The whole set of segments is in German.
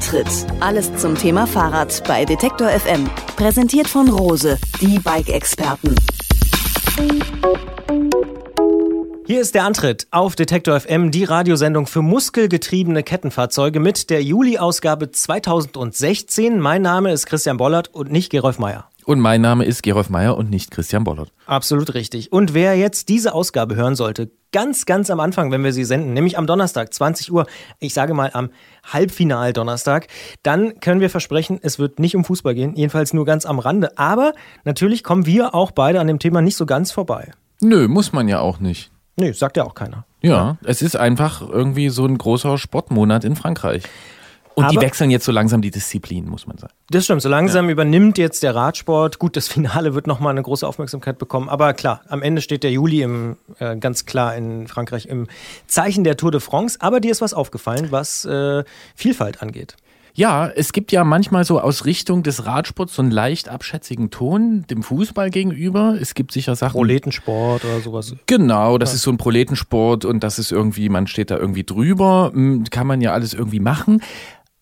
Antritt. Alles zum Thema Fahrrad bei Detektor FM. Präsentiert von Rose, die Bike-Experten. Hier ist der Antritt auf Detektor FM, die Radiosendung für muskelgetriebene Kettenfahrzeuge mit der Juli-Ausgabe 2016. Mein Name ist Christian Bollert und nicht Gerolf Meyer. Und mein Name ist Gerolf Meyer und nicht Christian Bollert. Absolut richtig. Und wer jetzt diese Ausgabe hören sollte, ganz, ganz am Anfang, wenn wir sie senden, nämlich am Donnerstag, 20 Uhr, ich sage mal am Halbfinal-Donnerstag, dann können wir versprechen, es wird nicht um Fußball gehen, jedenfalls nur ganz am Rande. Aber natürlich kommen wir auch beide an dem Thema nicht so ganz vorbei. Nö, muss man ja auch nicht. Nö, sagt ja auch keiner. Ja, es ist einfach irgendwie so ein großer Sportmonat in Frankreich. Und Aber- die wechseln jetzt so langsam die Disziplin, muss man sagen. Das stimmt, so langsam übernimmt jetzt der Radsport. Gut, das Finale wird nochmal eine große Aufmerksamkeit bekommen. Aber klar, am Ende steht der Juli im, äh, ganz klar in Frankreich im Zeichen der Tour de France. Aber dir ist was aufgefallen, was äh, Vielfalt angeht. Ja, es gibt ja manchmal so aus Richtung des Radsports so einen leicht abschätzigen Ton dem Fußball gegenüber. Es gibt sicher Sachen. Proletensport oder sowas. Genau, das ist so ein Proletensport und das ist irgendwie, man steht da irgendwie drüber, kann man ja alles irgendwie machen.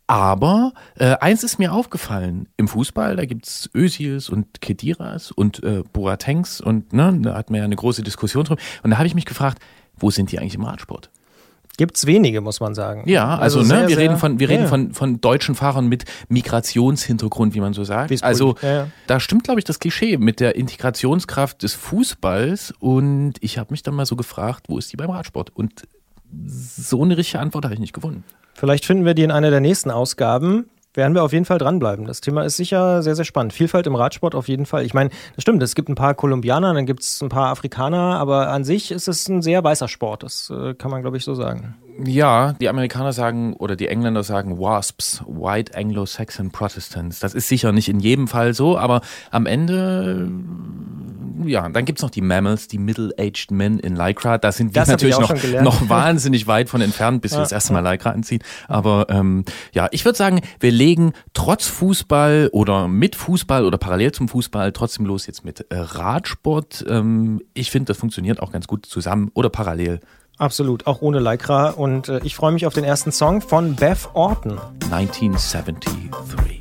Aber äh, eins ist mir aufgefallen, im Fußball, da gibt's Özils und Kediras und äh, Boatengs und ne, da hat man ja eine große Diskussion drum. Und da habe ich mich gefragt, wo sind die eigentlich im Radsport? Gibt's wenige, muss man sagen. Ja, also, sehr, ne, wir sehr- reden von wir ja, reden von von deutschen Fahrern mit Migrationshintergrund, wie man so sagt. Wie es Also ja, ja. da stimmt, glaube ich, das Klischee mit der Integrationskraft des Fußballs. Und ich habe mich dann mal so gefragt, wo ist die beim Radsport? Und so eine richtige Antwort habe ich nicht gefunden. Vielleicht finden wir die in einer der nächsten Ausgaben. Werden wir auf jeden Fall dranbleiben. Das Thema ist sicher sehr, sehr spannend. Vielfalt im Radsport auf jeden Fall. Ich meine, das stimmt, es gibt ein paar Kolumbianer, dann gibt es ein paar Afrikaner, aber an sich ist es ein sehr weißer Sport. Das äh, kann man, glaube ich, so sagen. Ja, die Amerikaner sagen oder die Engländer sagen WASPs, White Anglo-Saxon Protestants. Das ist sicher nicht in jedem Fall so, aber am Ende, ja, dann gibt's noch die Mammals, die Middle-Aged Men in Lycra. Da sind wir Das natürlich noch, noch wahnsinnig weit von entfernt, bis wir das erste Mal Lycra anziehen. Aber ähm, ja, ich würde sagen, wir legen trotz Fußball oder mit Fußball oder parallel zum Fußball trotzdem los jetzt mit äh, Radsport. Ähm, ich finde, das funktioniert auch ganz gut zusammen oder parallel. Absolut, auch ohne Lycra. Und äh, ich freue mich auf den ersten Song von Beth Orton. 1973.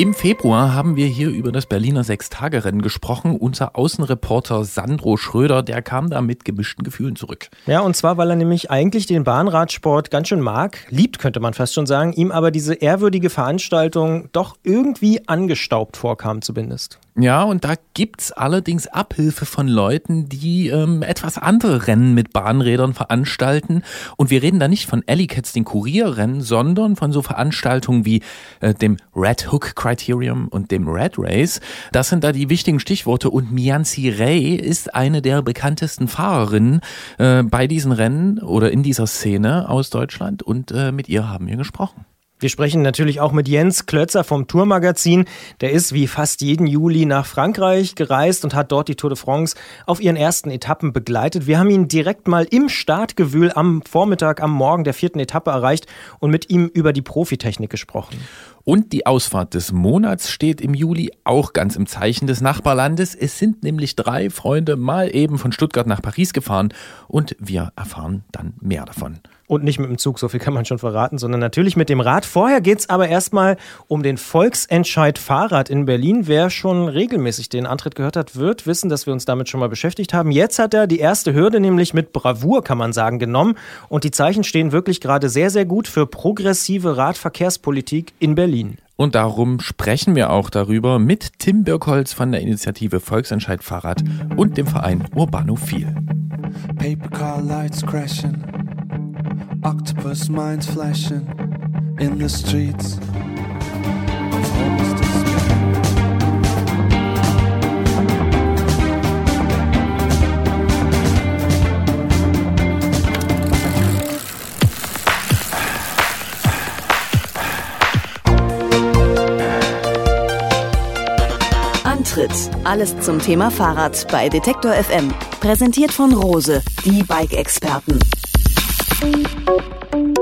Im Februar haben wir hier über das Berliner Sechstagerennen gesprochen. Unser Außenreporter Sandro Schröder, der kam da mit gemischten Gefühlen zurück. Ja, und zwar, weil er nämlich eigentlich den Bahnradsport ganz schön mag, liebt, könnte man fast schon sagen, ihm aber diese ehrwürdige Veranstaltung doch irgendwie angestaubt vorkam zumindest. Ja, und da gibt's allerdings Abhilfe von Leuten, die ähm, etwas andere Rennen mit Bahnrädern veranstalten. Und wir reden da nicht von Ellicats, den Kurierrennen, sondern von so Veranstaltungen wie äh, dem Red Hook Criterium und dem Red Race. Das sind da die wichtigen Stichworte. Und Mianzi Ray ist eine der bekanntesten Fahrerinnen äh, bei diesen Rennen oder in dieser Szene aus Deutschland. Und äh, mit ihr haben wir gesprochen. Wir sprechen natürlich auch mit Jens Klötzer vom Tourmagazin. Der ist wie fast jeden Juli nach Frankreich gereist und hat dort die Tour de France auf ihren ersten Etappen begleitet. Wir haben ihn direkt mal im Startgewühl am Vormittag, am Morgen der vierten Etappe erreicht und mit ihm über die Profitechnik gesprochen. Und die Ausfahrt des Monats steht im Juli auch ganz im Zeichen des Nachbarlandes. Es sind nämlich drei Freunde mal eben von Stuttgart nach Paris gefahren und wir erfahren dann mehr davon. Und nicht mit dem Zug, so viel kann man schon verraten, sondern natürlich mit dem Rad. Vorher geht's aber erstmal um den Volksentscheid Fahrrad in Berlin. Wer schon regelmäßig den Antritt gehört hat, wird wissen, dass wir uns damit schon mal beschäftigt haben. Jetzt hat er die erste Hürde nämlich mit Bravour, kann man sagen, genommen. Und die Zeichen stehen wirklich gerade sehr, sehr gut für progressive Radverkehrspolitik in Berlin. Und darum sprechen wir auch darüber mit Tim Birkholz von der Initiative Volksentscheid Fahrrad und dem Verein Urbanophil. Paper car lights crashing, octopus minds flashing in the streets. Alles zum Thema Fahrrad bei Detektor FM. Präsentiert von Rose, die Bike-Experten. Thank you.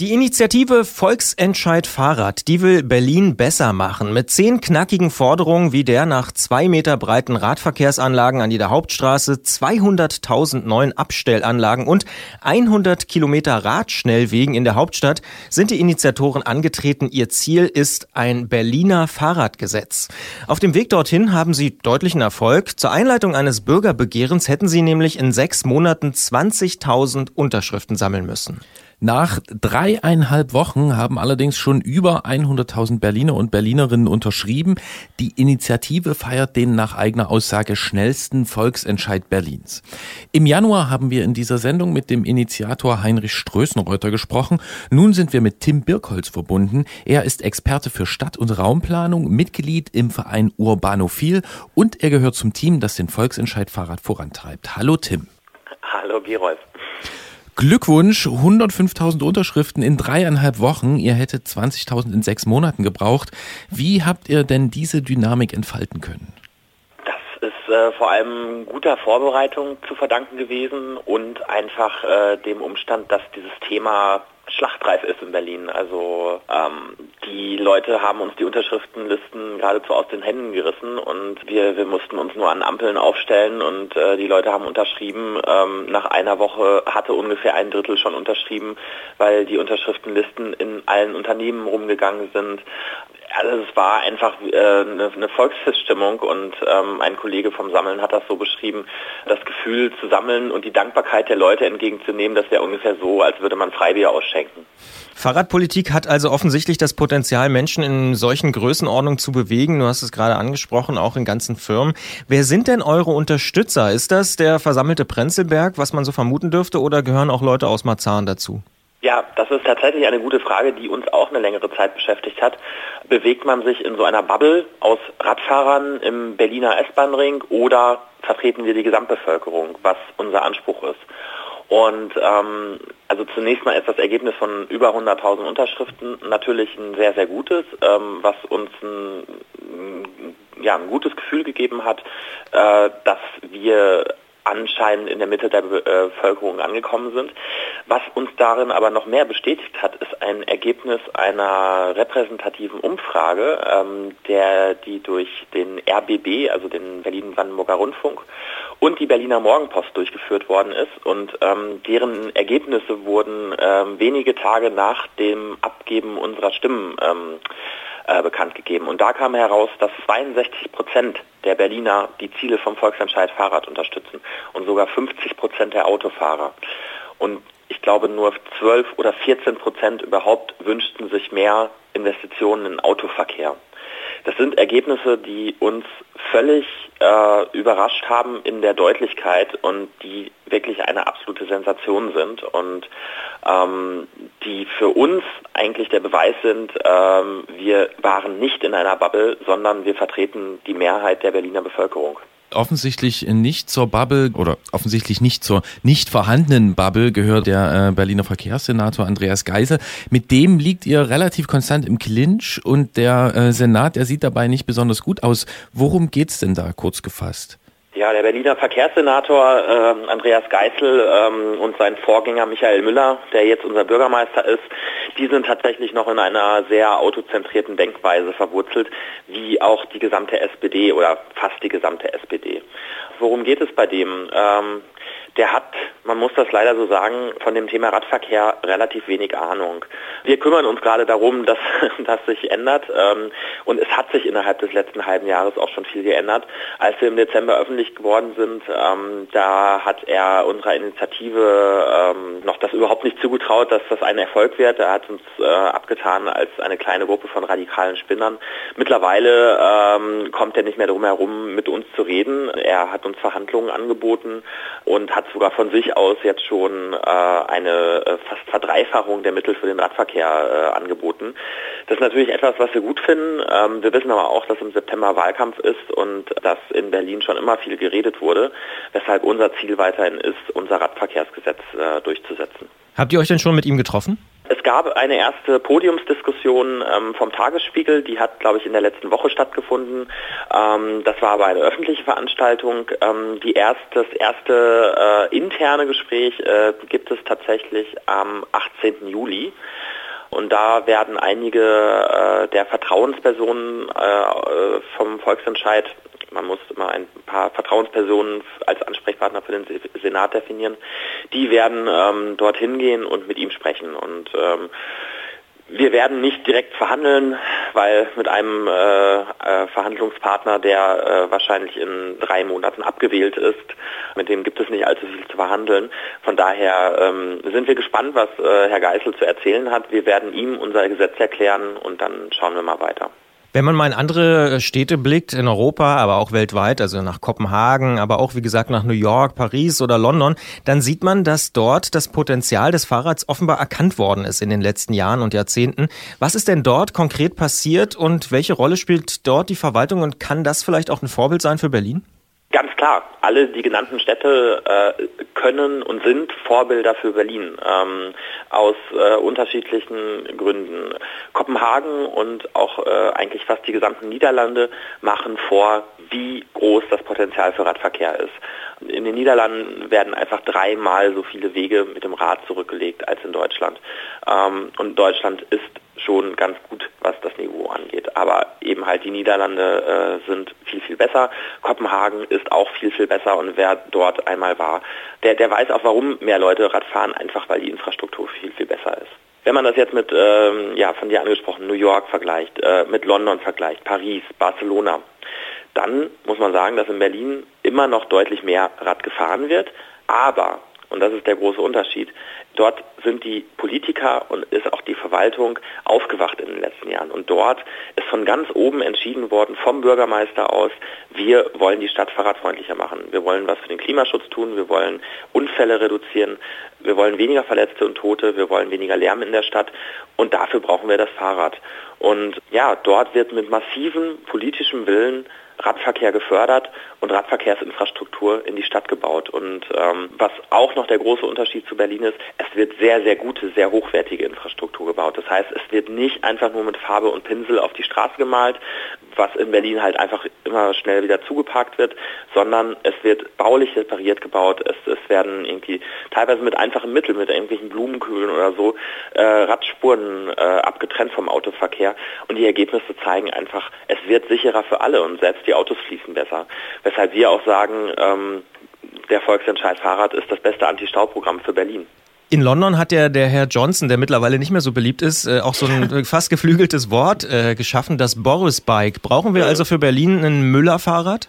Die Initiative Volksentscheid Fahrrad, die will Berlin besser machen. Mit zehn knackigen Forderungen wie der nach zwei Meter breiten Radverkehrsanlagen an jeder Hauptstraße, 200.000 neuen Abstellanlagen und 100 Kilometer Radschnellwegen in der Hauptstadt sind die Initiatoren angetreten. Ihr Ziel ist ein Berliner Fahrradgesetz. Auf dem Weg dorthin haben sie deutlichen Erfolg. Zur Einleitung eines Bürgerbegehrens hätten sie nämlich in sechs Monaten 20.000 Unterschriften sammeln müssen. Nach dreieinhalb Wochen haben allerdings schon über 100.000 Berliner und Berlinerinnen unterschrieben. Die Initiative feiert den nach eigener Aussage schnellsten Volksentscheid Berlins. Im Januar haben wir in dieser Sendung mit dem Initiator Heinrich Strößenreuter gesprochen. Nun sind wir mit Tim Birkholz verbunden. Er ist Experte für Stadt- und Raumplanung, Mitglied im Verein Urbanophil und er gehört zum Team, das den Volksentscheid Fahrrad vorantreibt. Hallo Tim. Hallo Gerolf. Glückwunsch, 105.000 Unterschriften in dreieinhalb Wochen. Ihr hättet 20.000 in sechs Monaten gebraucht. Wie habt ihr denn diese Dynamik entfalten können? Das ist äh, vor allem guter Vorbereitung zu verdanken gewesen und einfach äh, dem Umstand, dass dieses Thema schlachtreif ist in Berlin. Also ähm, die Leute haben uns die Unterschriftenlisten geradezu aus den Händen gerissen und wir, wir mussten uns nur an Ampeln aufstellen und äh, die Leute haben unterschrieben. Ähm, nach einer Woche hatte ungefähr ein Drittel schon unterschrieben, weil die Unterschriftenlisten in allen Unternehmen rumgegangen sind. Also es war einfach äh, eine, eine Volksfeststimmung und ähm, ein Kollege vom Sammeln hat das so beschrieben, das Gefühl zu sammeln und die Dankbarkeit der Leute entgegenzunehmen, das wäre ungefähr so, als würde man Freibier ausschenken. Fahrradpolitik hat also offensichtlich das Potenzial, Menschen in solchen Größenordnungen zu bewegen. Du hast es gerade angesprochen, auch in ganzen Firmen. Wer sind denn eure Unterstützer? Ist das der versammelte Prenzlberg, was man so vermuten dürfte, oder gehören auch Leute aus Marzahn dazu? Ja, das ist tatsächlich eine gute Frage, die uns auch eine längere Zeit beschäftigt hat. Bewegt man sich in so einer Bubble aus Radfahrern im Berliner S-Bahn-Ring oder vertreten wir die Gesamtbevölkerung, was unser Anspruch ist? Und ähm, also zunächst mal ist das Ergebnis von über 100.000 Unterschriften natürlich ein sehr, sehr gutes, ähm, was uns ein, ja, ein gutes Gefühl gegeben hat, äh, dass wir anscheinend in der Mitte der äh, Bevölkerung angekommen sind. Was uns darin aber noch mehr bestätigt hat, ist ein Ergebnis einer repräsentativen Umfrage, ähm, der die durch den RBB, also den Berlin-Brandenburger Rundfunk und die Berliner Morgenpost durchgeführt worden ist und ähm, deren Ergebnisse wurden ähm, wenige Tage nach dem Abgeben unserer Stimmen ähm, äh, bekannt gegeben. Und da kam heraus, dass 62 Prozent der Berliner die Ziele vom Volksentscheid Fahrrad unterstützen und sogar 50 Prozent der Autofahrer. Und ich glaube, nur 12 oder 14 Prozent überhaupt wünschten sich mehr Investitionen in Autoverkehr. Das sind Ergebnisse, die uns völlig äh, überrascht haben in der Deutlichkeit und die wirklich eine absolute Sensation sind und ähm, die für uns eigentlich der Beweis sind, ähm, wir waren nicht in einer Bubble, sondern wir vertreten die Mehrheit der Berliner Bevölkerung offensichtlich nicht zur Bubble oder offensichtlich nicht zur nicht vorhandenen Bubble gehört der äh, Berliner Verkehrssenator Andreas Geisel. Mit dem liegt ihr relativ konstant im Clinch und der äh, Senat, der sieht dabei nicht besonders gut aus. Worum geht's denn da kurz gefasst? Ja, der Berliner Verkehrssenator ähm, Andreas Geißel ähm, und sein Vorgänger Michael Müller, der jetzt unser Bürgermeister ist, die sind tatsächlich noch in einer sehr autozentrierten Denkweise verwurzelt, wie auch die gesamte SPD oder fast die gesamte SPD. Worum geht es bei dem? Ähm, der hat, man muss das leider so sagen, von dem Thema Radverkehr relativ wenig Ahnung. Wir kümmern uns gerade darum, dass das sich ändert ähm, und es hat sich innerhalb des letzten halben Jahres auch schon viel geändert. Als wir im Dezember öffentlich geworden sind, ähm, da hat er unserer Initiative ähm, noch das überhaupt nicht zugetraut, dass das ein Erfolg wird. Er hat uns äh, abgetan als eine kleine Gruppe von radikalen Spinnern. Mittlerweile kommt er nicht mehr drum herum, mit uns zu reden. Er hat uns Verhandlungen angeboten und hat sogar von sich aus jetzt schon äh, eine äh, fast Verdreifachung der Mittel für den Radverkehr äh, angeboten. Das ist natürlich etwas, was wir gut finden. Ähm, wir wissen aber auch, dass im September Wahlkampf ist und dass in Berlin schon immer viel geredet wurde, weshalb unser Ziel weiterhin ist, unser Radverkehrsgesetz äh, durchzusetzen. Habt ihr euch denn schon mit ihm getroffen? Es gab eine erste Podiumsdiskussion ähm, vom Tagesspiegel, die hat, glaube ich, in der letzten Woche stattgefunden. Ähm, das war aber eine öffentliche Veranstaltung. Ähm, die erst, das erste äh, interne Gespräch äh, gibt es tatsächlich am 18. Juli. Und da werden einige äh, der Vertrauenspersonen äh, vom Volksentscheid man muss immer ein paar Vertrauenspersonen als Ansprechpartner für den Senat definieren. Die werden ähm, dorthin gehen und mit ihm sprechen. Und ähm, wir werden nicht direkt verhandeln, weil mit einem äh, äh, Verhandlungspartner, der äh, wahrscheinlich in drei Monaten abgewählt ist, mit dem gibt es nicht allzu viel zu verhandeln. Von daher ähm, sind wir gespannt, was äh, Herr Geißel zu erzählen hat. Wir werden ihm unser Gesetz erklären und dann schauen wir mal weiter. Wenn man mal in andere Städte blickt, in Europa, aber auch weltweit, also nach Kopenhagen, aber auch wie gesagt nach New York, Paris oder London, dann sieht man, dass dort das Potenzial des Fahrrads offenbar erkannt worden ist in den letzten Jahren und Jahrzehnten. Was ist denn dort konkret passiert und welche Rolle spielt dort die Verwaltung und kann das vielleicht auch ein Vorbild sein für Berlin? Ganz klar, alle die genannten Städte äh, können und sind Vorbilder für Berlin ähm, aus äh, unterschiedlichen Gründen. Kopenhagen und auch äh, eigentlich fast die gesamten Niederlande machen vor, wie groß das Potenzial für Radverkehr ist. In den Niederlanden werden einfach dreimal so viele Wege mit dem Rad zurückgelegt als in Deutschland. Ähm, und Deutschland ist schon ganz gut, was das Niveau angeht. Aber eben halt die Niederlande äh, sind viel, viel besser. Kopenhagen ist auch viel, viel besser und wer dort einmal war, der, der weiß auch, warum mehr Leute Rad fahren, einfach weil die Infrastruktur viel, viel besser ist. Wenn man das jetzt mit, ähm, ja, von dir angesprochen, New York vergleicht, äh, mit London vergleicht, Paris, Barcelona, dann muss man sagen, dass in Berlin immer noch deutlich mehr Rad gefahren wird. Aber, und das ist der große Unterschied, dort sind die Politiker und ist auch die Verwaltung aufgewacht in den letzten Jahren. Und dort ist von ganz oben entschieden worden, vom Bürgermeister aus, wir wollen die Stadt fahrradfreundlicher machen. Wir wollen was für den Klimaschutz tun, wir wollen Unfälle reduzieren, wir wollen weniger Verletzte und Tote, wir wollen weniger Lärm in der Stadt und dafür brauchen wir das Fahrrad. Und ja, dort wird mit massivem politischem Willen Radverkehr gefördert und Radverkehrsinfrastruktur in die Stadt gebaut. Und ähm, was auch noch der große Unterschied zu Berlin ist, es wird sehr, sehr gute, sehr hochwertige Infrastruktur gebaut. Das heißt, es wird nicht einfach nur mit Farbe und Pinsel auf die Straße gemalt, was in Berlin halt einfach immer schnell wieder zugeparkt wird, sondern es wird baulich repariert gebaut. Es, es werden irgendwie teilweise mit einfachen Mitteln, mit irgendwelchen Blumenkühlen oder so, äh, Radspuren äh, abgetrennt vom Autoverkehr. Und die Ergebnisse zeigen einfach, es wird sicherer für alle und selbst die Autos fließen besser. Weshalb wir auch sagen, ähm, der Volksentscheid Fahrrad ist das beste Anti-Stau-Programm für Berlin. In London hat ja der Herr Johnson, der mittlerweile nicht mehr so beliebt ist, äh, auch so ein fast geflügeltes Wort äh, geschaffen, das Boris Bike. Brauchen wir also für Berlin ein Müller-Fahrrad?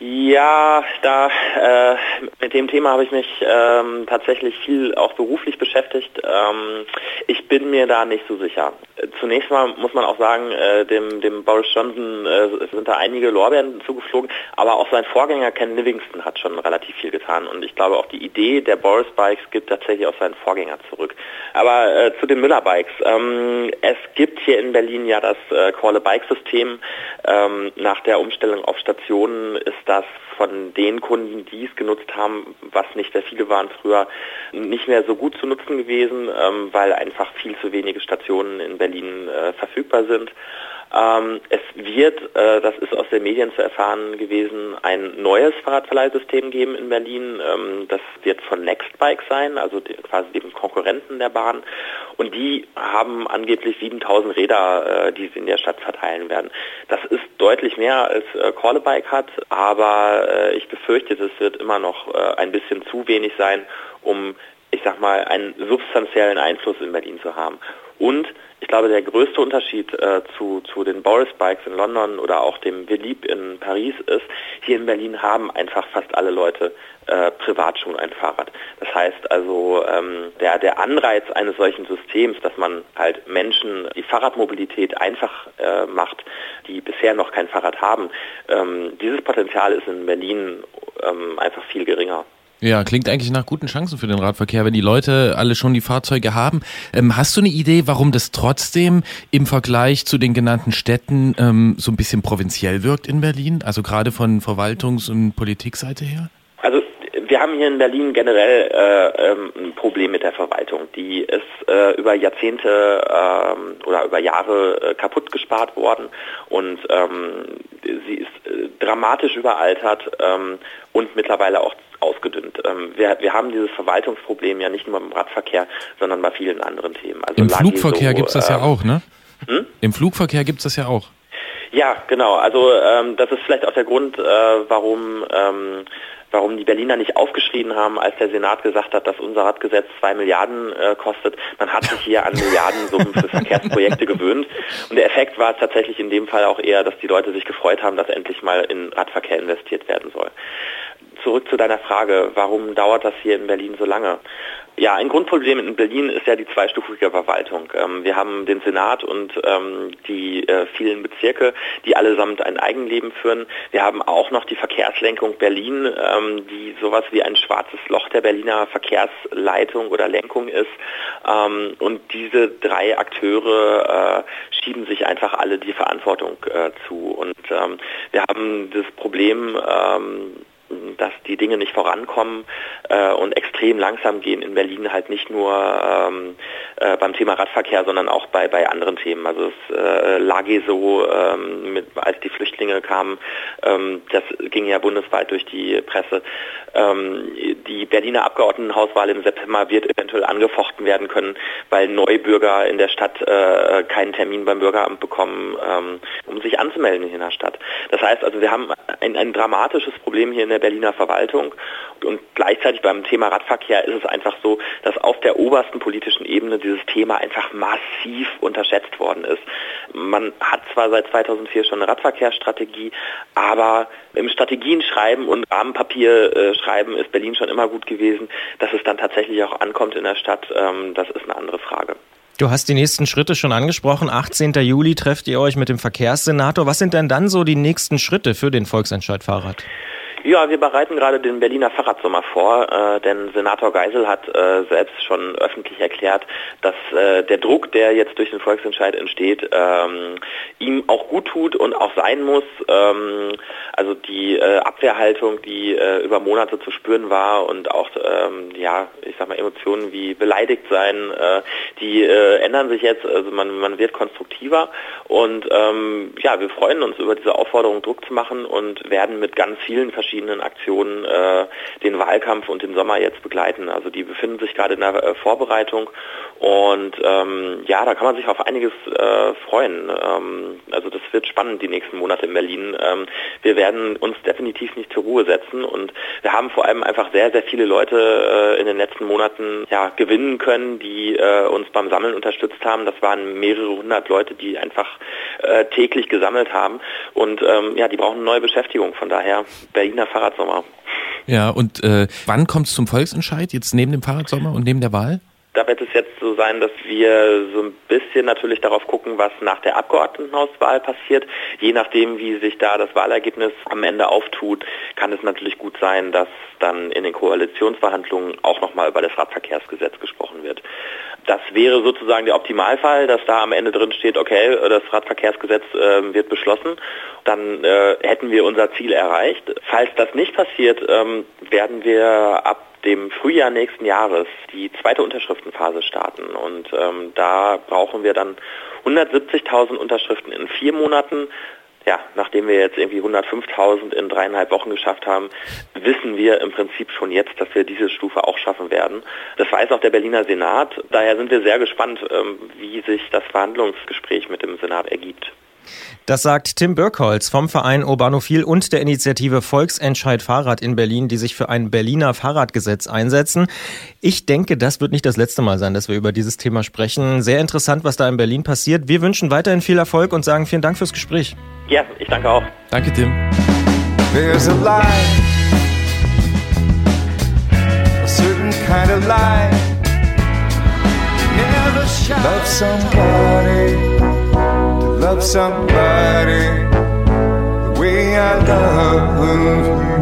Ja, da äh, mit dem Thema habe ich mich ähm, tatsächlich viel auch beruflich beschäftigt. Ähm, ich bin mir da nicht so sicher. Zunächst mal muss man auch sagen, äh, dem, dem Boris Johnson äh, sind da einige Lorbeeren zugeflogen, aber auch sein Vorgänger Ken Livingston hat schon relativ viel getan und ich glaube auch die Idee der Boris Bikes gibt tatsächlich auch seinen Vorgänger zurück. Aber äh, zu den Müller Bikes. Ähm, es gibt hier in Berlin ja das äh, Call a Bike System. Ähm, nach der Umstellung auf Stationen ist das von den Kunden, die es genutzt haben, was nicht sehr viele waren früher, nicht mehr so gut zu nutzen gewesen, ähm, weil einfach viel zu wenige Stationen in Berlin äh, verfügbar sind. Ähm, es wird, äh, das ist aus den Medien zu erfahren gewesen, ein neues Fahrradverleihsystem geben in Berlin. Ähm, das wird von Nextbike sein, also die, quasi dem Konkurrenten der Bahn. Und die haben angeblich 7000 Räder, äh, die sie in der Stadt verteilen werden. Das ist deutlich mehr als äh, Callabike hat, aber äh, ich befürchte, das wird immer noch äh, ein bisschen zu wenig sein, um ich sag mal, einen substanziellen Einfluss in Berlin zu haben. Und ich glaube, der größte Unterschied äh, zu, zu den Boris Bikes in London oder auch dem Velib in Paris ist, hier in Berlin haben einfach fast alle Leute äh, privat schon ein Fahrrad. Das heißt also, ähm, der, der Anreiz eines solchen Systems, dass man halt Menschen die Fahrradmobilität einfach äh, macht, die bisher noch kein Fahrrad haben, ähm, dieses Potenzial ist in Berlin ähm, einfach viel geringer. Ja, klingt eigentlich nach guten Chancen für den Radverkehr, wenn die Leute alle schon die Fahrzeuge haben. Ähm, hast du eine Idee, warum das trotzdem im Vergleich zu den genannten Städten ähm, so ein bisschen provinziell wirkt in Berlin? Also gerade von Verwaltungs- und Politikseite her? Also wir haben hier in Berlin generell äh, ähm, ein Problem mit der Verwaltung. Die ist äh, über Jahrzehnte äh, oder über Jahre äh, kaputt gespart worden und ähm, sie ist äh, dramatisch überaltert ähm, und mittlerweile auch ausgedünnt. Ähm, wir, wir haben dieses Verwaltungsproblem ja nicht nur im Radverkehr, sondern bei vielen anderen Themen. Also Im Flugverkehr gibt's das ja ähm, auch, ne? Hm? Im Flugverkehr gibt's das ja auch. Ja, genau. Also ähm, das ist vielleicht auch der Grund, äh, warum ähm, warum die Berliner nicht aufgeschrien haben, als der Senat gesagt hat, dass unser Radgesetz zwei Milliarden äh, kostet. Man hat sich hier an Milliardensummen für Verkehrsprojekte gewöhnt. Und der Effekt war tatsächlich in dem Fall auch eher, dass die Leute sich gefreut haben, dass endlich mal in Radverkehr investiert werden soll. Zurück zu deiner Frage, warum dauert das hier in Berlin so lange? Ja, ein Grundproblem in Berlin ist ja die zweistufige Verwaltung. Ähm, wir haben den Senat und ähm, die äh, vielen Bezirke, die allesamt ein Eigenleben führen. Wir haben auch noch die Verkehrslenkung Berlin, ähm, die sowas wie ein schwarzes Loch der Berliner Verkehrsleitung oder Lenkung ist. Und diese drei Akteure äh, schieben sich einfach alle die Verantwortung äh, zu. Und wir haben das Problem, dass die Dinge nicht vorankommen äh, und extrem langsam gehen in Berlin halt nicht nur ähm, äh, beim Thema Radverkehr, sondern auch bei, bei anderen Themen. Also es äh, lag so, ähm, mit, als die Flüchtlinge kamen, ähm, das ging ja bundesweit durch die Presse. Ähm, die Berliner Abgeordnetenhauswahl im September wird eventuell angefochten werden können, weil Neubürger in der Stadt äh, keinen Termin beim Bürgeramt bekommen, ähm, um sich anzumelden in der Stadt. Das heißt also, wir haben ein, ein dramatisches Problem hier in der Berliner Verwaltung und gleichzeitig beim Thema Radverkehr ist es einfach so, dass auf der obersten politischen Ebene dieses Thema einfach massiv unterschätzt worden ist. Man hat zwar seit 2004 schon eine Radverkehrsstrategie, aber im Strategien schreiben und Rahmenpapier schreiben ist Berlin schon immer gut gewesen. Dass es dann tatsächlich auch ankommt in der Stadt, ähm, das ist eine andere Frage. Du hast die nächsten Schritte schon angesprochen. 18. Juli trefft ihr euch mit dem Verkehrssenator. Was sind denn dann so die nächsten Schritte für den Volksentscheid Fahrrad? Ja, wir bereiten gerade den Berliner Fahrradsommer vor, äh, denn Senator Geisel hat äh, selbst schon öffentlich erklärt, dass äh, der Druck, der jetzt durch den Volksentscheid entsteht, ähm, ihm auch gut tut und auch sein muss. Ähm, also die äh, Abwehrhaltung, die äh, über Monate zu spüren war und auch, ähm, ja, ich sag mal, Emotionen wie beleidigt sein, äh, die ändern sich jetzt. Also man, man wird konstruktiver und ähm, ja, wir freuen uns über diese Aufforderung, Druck zu machen und werden mit ganz vielen verschiedenen Aktionen äh, den Wahlkampf und den Sommer jetzt begleiten. Also die befinden sich gerade in der äh, Vorbereitung und ähm, ja, da kann man sich auf einiges äh, freuen. Ähm, also das wird spannend die nächsten Monate in Berlin. Ähm, wir werden uns definitiv nicht zur Ruhe setzen und wir haben vor allem einfach sehr, sehr viele Leute äh, in den letzten Monaten ja, gewinnen können, die äh, uns beim Sammeln unterstützt haben. Das waren mehrere hundert Leute, die einfach äh, täglich gesammelt haben und ähm, ja, die brauchen neue Beschäftigung. Von daher Berliner Fahrradsommer. Ja, und äh, wann kommt es zum Volksentscheid, jetzt neben dem Fahrradsommer und neben der Wahl? Da wird es jetzt so sein, dass wir so ein bisschen natürlich darauf gucken, was nach der Abgeordnetenhauswahl passiert. Je nachdem, wie sich da das Wahlergebnis am Ende auftut, kann es natürlich gut sein, dass dann in den Koalitionsverhandlungen auch nochmal über das Radverkehrsgesetz gesprochen wird. Das wäre sozusagen der Optimalfall, dass da am Ende drin steht, okay, das Radverkehrsgesetz äh, wird beschlossen, dann äh, hätten wir unser Ziel erreicht. Falls das nicht passiert, ähm, werden wir ab dem Frühjahr nächsten Jahres die zweite Unterschriftenphase starten. Und ähm, da brauchen wir dann 170.000 Unterschriften in vier Monaten. Ja, nachdem wir jetzt irgendwie 105.000 in dreieinhalb Wochen geschafft haben, wissen wir im Prinzip schon jetzt, dass wir diese Stufe auch schaffen werden. Das weiß auch der Berliner Senat. Daher sind wir sehr gespannt, ähm, wie sich das Verhandlungsgespräch mit dem Senat ergibt. Das sagt Tim Birkholz vom Verein Urbanophil und der Initiative Volksentscheid Fahrrad in Berlin, die sich für ein Berliner Fahrradgesetz einsetzen. Ich denke, das wird nicht das letzte Mal sein, dass wir über dieses Thema sprechen. Sehr interessant, was da in Berlin passiert. Wir wünschen weiterhin viel Erfolg und sagen vielen Dank fürs Gespräch. Ja, ich danke auch. Danke, Tim. There's a lie, a certain kind of lie. Never shine. Love somebody, somebody the way I love you.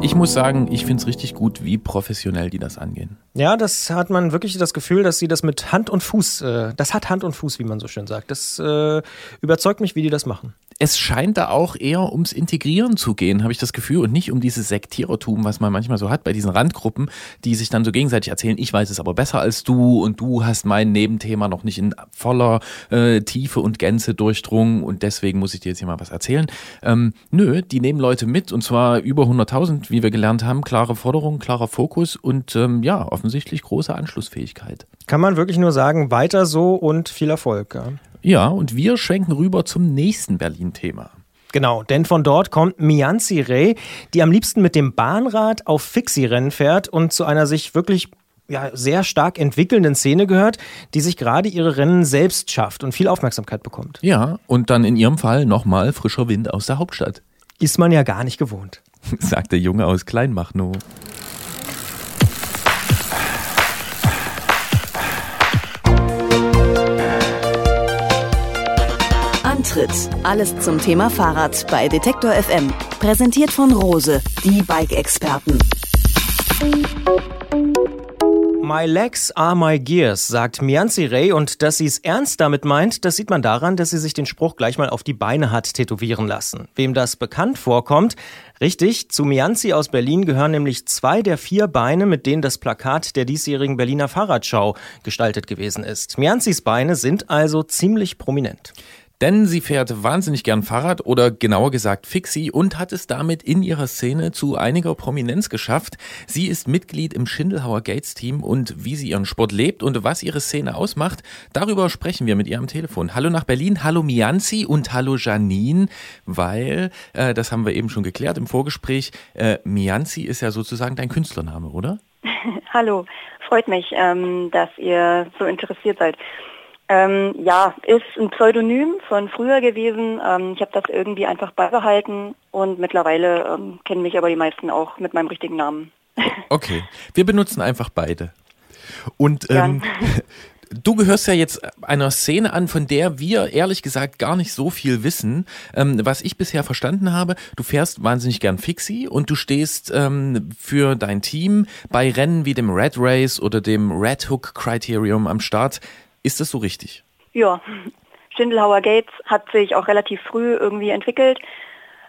Ich muss sagen, ich finde es richtig gut, wie professionell die das angehen. Ja, das hat man wirklich das Gefühl, dass sie das mit Hand und Fuß, äh, das hat Hand und Fuß, wie man so schön sagt. Das äh, überzeugt mich, wie die das machen. Es scheint da auch eher ums Integrieren zu gehen, habe ich das Gefühl, und nicht um dieses Sektierertum, was man manchmal so hat bei diesen Randgruppen, die sich dann so gegenseitig erzählen, ich weiß es aber besser als du und du hast mein Nebenthema noch nicht in voller äh, Tiefe und Gänze durchdrungen und deswegen muss ich dir jetzt hier mal was erzählen. Ähm, nö, die nehmen Leute mit und zwar über 100.000, wie wir gelernt haben, klare Forderung, klarer Fokus und ähm, ja, offensichtlich große Anschlussfähigkeit. Kann man wirklich nur sagen, weiter so und viel Erfolg. Ja. Ja, und wir schwenken rüber zum nächsten Berlin-Thema. Genau, denn von dort kommt Mianzi Ray, die am liebsten mit dem Bahnrad auf Fixie-Rennen fährt und zu einer sich wirklich ja, sehr stark entwickelnden Szene gehört, die sich gerade ihre Rennen selbst schafft und viel Aufmerksamkeit bekommt. Ja, und dann in ihrem Fall nochmal frischer Wind aus der Hauptstadt, Ist man ja gar nicht gewohnt. sagt der Junge aus Kleinmachnow. Antritt. Alles zum Thema Fahrrad bei Detektor FM. Präsentiert von Rose, die Bike-Experten. My legs are my gears, sagt Mianzi Ray und dass sie es ernst damit meint, das sieht man daran, dass sie sich den Spruch gleich mal auf die Beine hat tätowieren lassen. Wem das bekannt vorkommt, richtig, zu Mianzi aus Berlin gehören nämlich zwei der vier Beine, mit denen das Plakat der diesjährigen Berliner Fahrradschau gestaltet gewesen ist. Mianzis Beine sind also ziemlich prominent. Denn sie fährt wahnsinnig gern Fahrrad oder genauer gesagt Fixie und hat es damit in ihrer Szene zu einiger Prominenz geschafft. Sie ist Mitglied im Schindelhauer Gates Team und wie sie ihren Sport lebt und was ihre Szene ausmacht, darüber sprechen wir mit ihr am Telefon. Hallo nach Berlin, hallo Mianzi und hallo Janine, weil, äh, das haben wir eben schon geklärt im Vorgespräch, äh, Mianzi ist ja sozusagen dein Künstlername, oder? Hallo, freut mich, ähm, dass ihr so interessiert seid. Ähm, ja, ist ein Pseudonym von früher gewesen. Ähm, ich habe das irgendwie einfach beibehalten und mittlerweile ähm, kennen mich aber die meisten auch mit meinem richtigen Namen. Okay, wir benutzen einfach beide. Und ähm, du gehörst ja jetzt einer Szene an, von der wir ehrlich gesagt gar nicht so viel wissen. Ähm, was ich bisher verstanden habe, du fährst wahnsinnig gern Fixie und du stehst ähm, für dein Team bei Rennen wie dem Red Race oder dem Red Hook Criterium am Start. Ist das so richtig? Ja, Schindelhauer Gates hat sich auch relativ früh irgendwie entwickelt,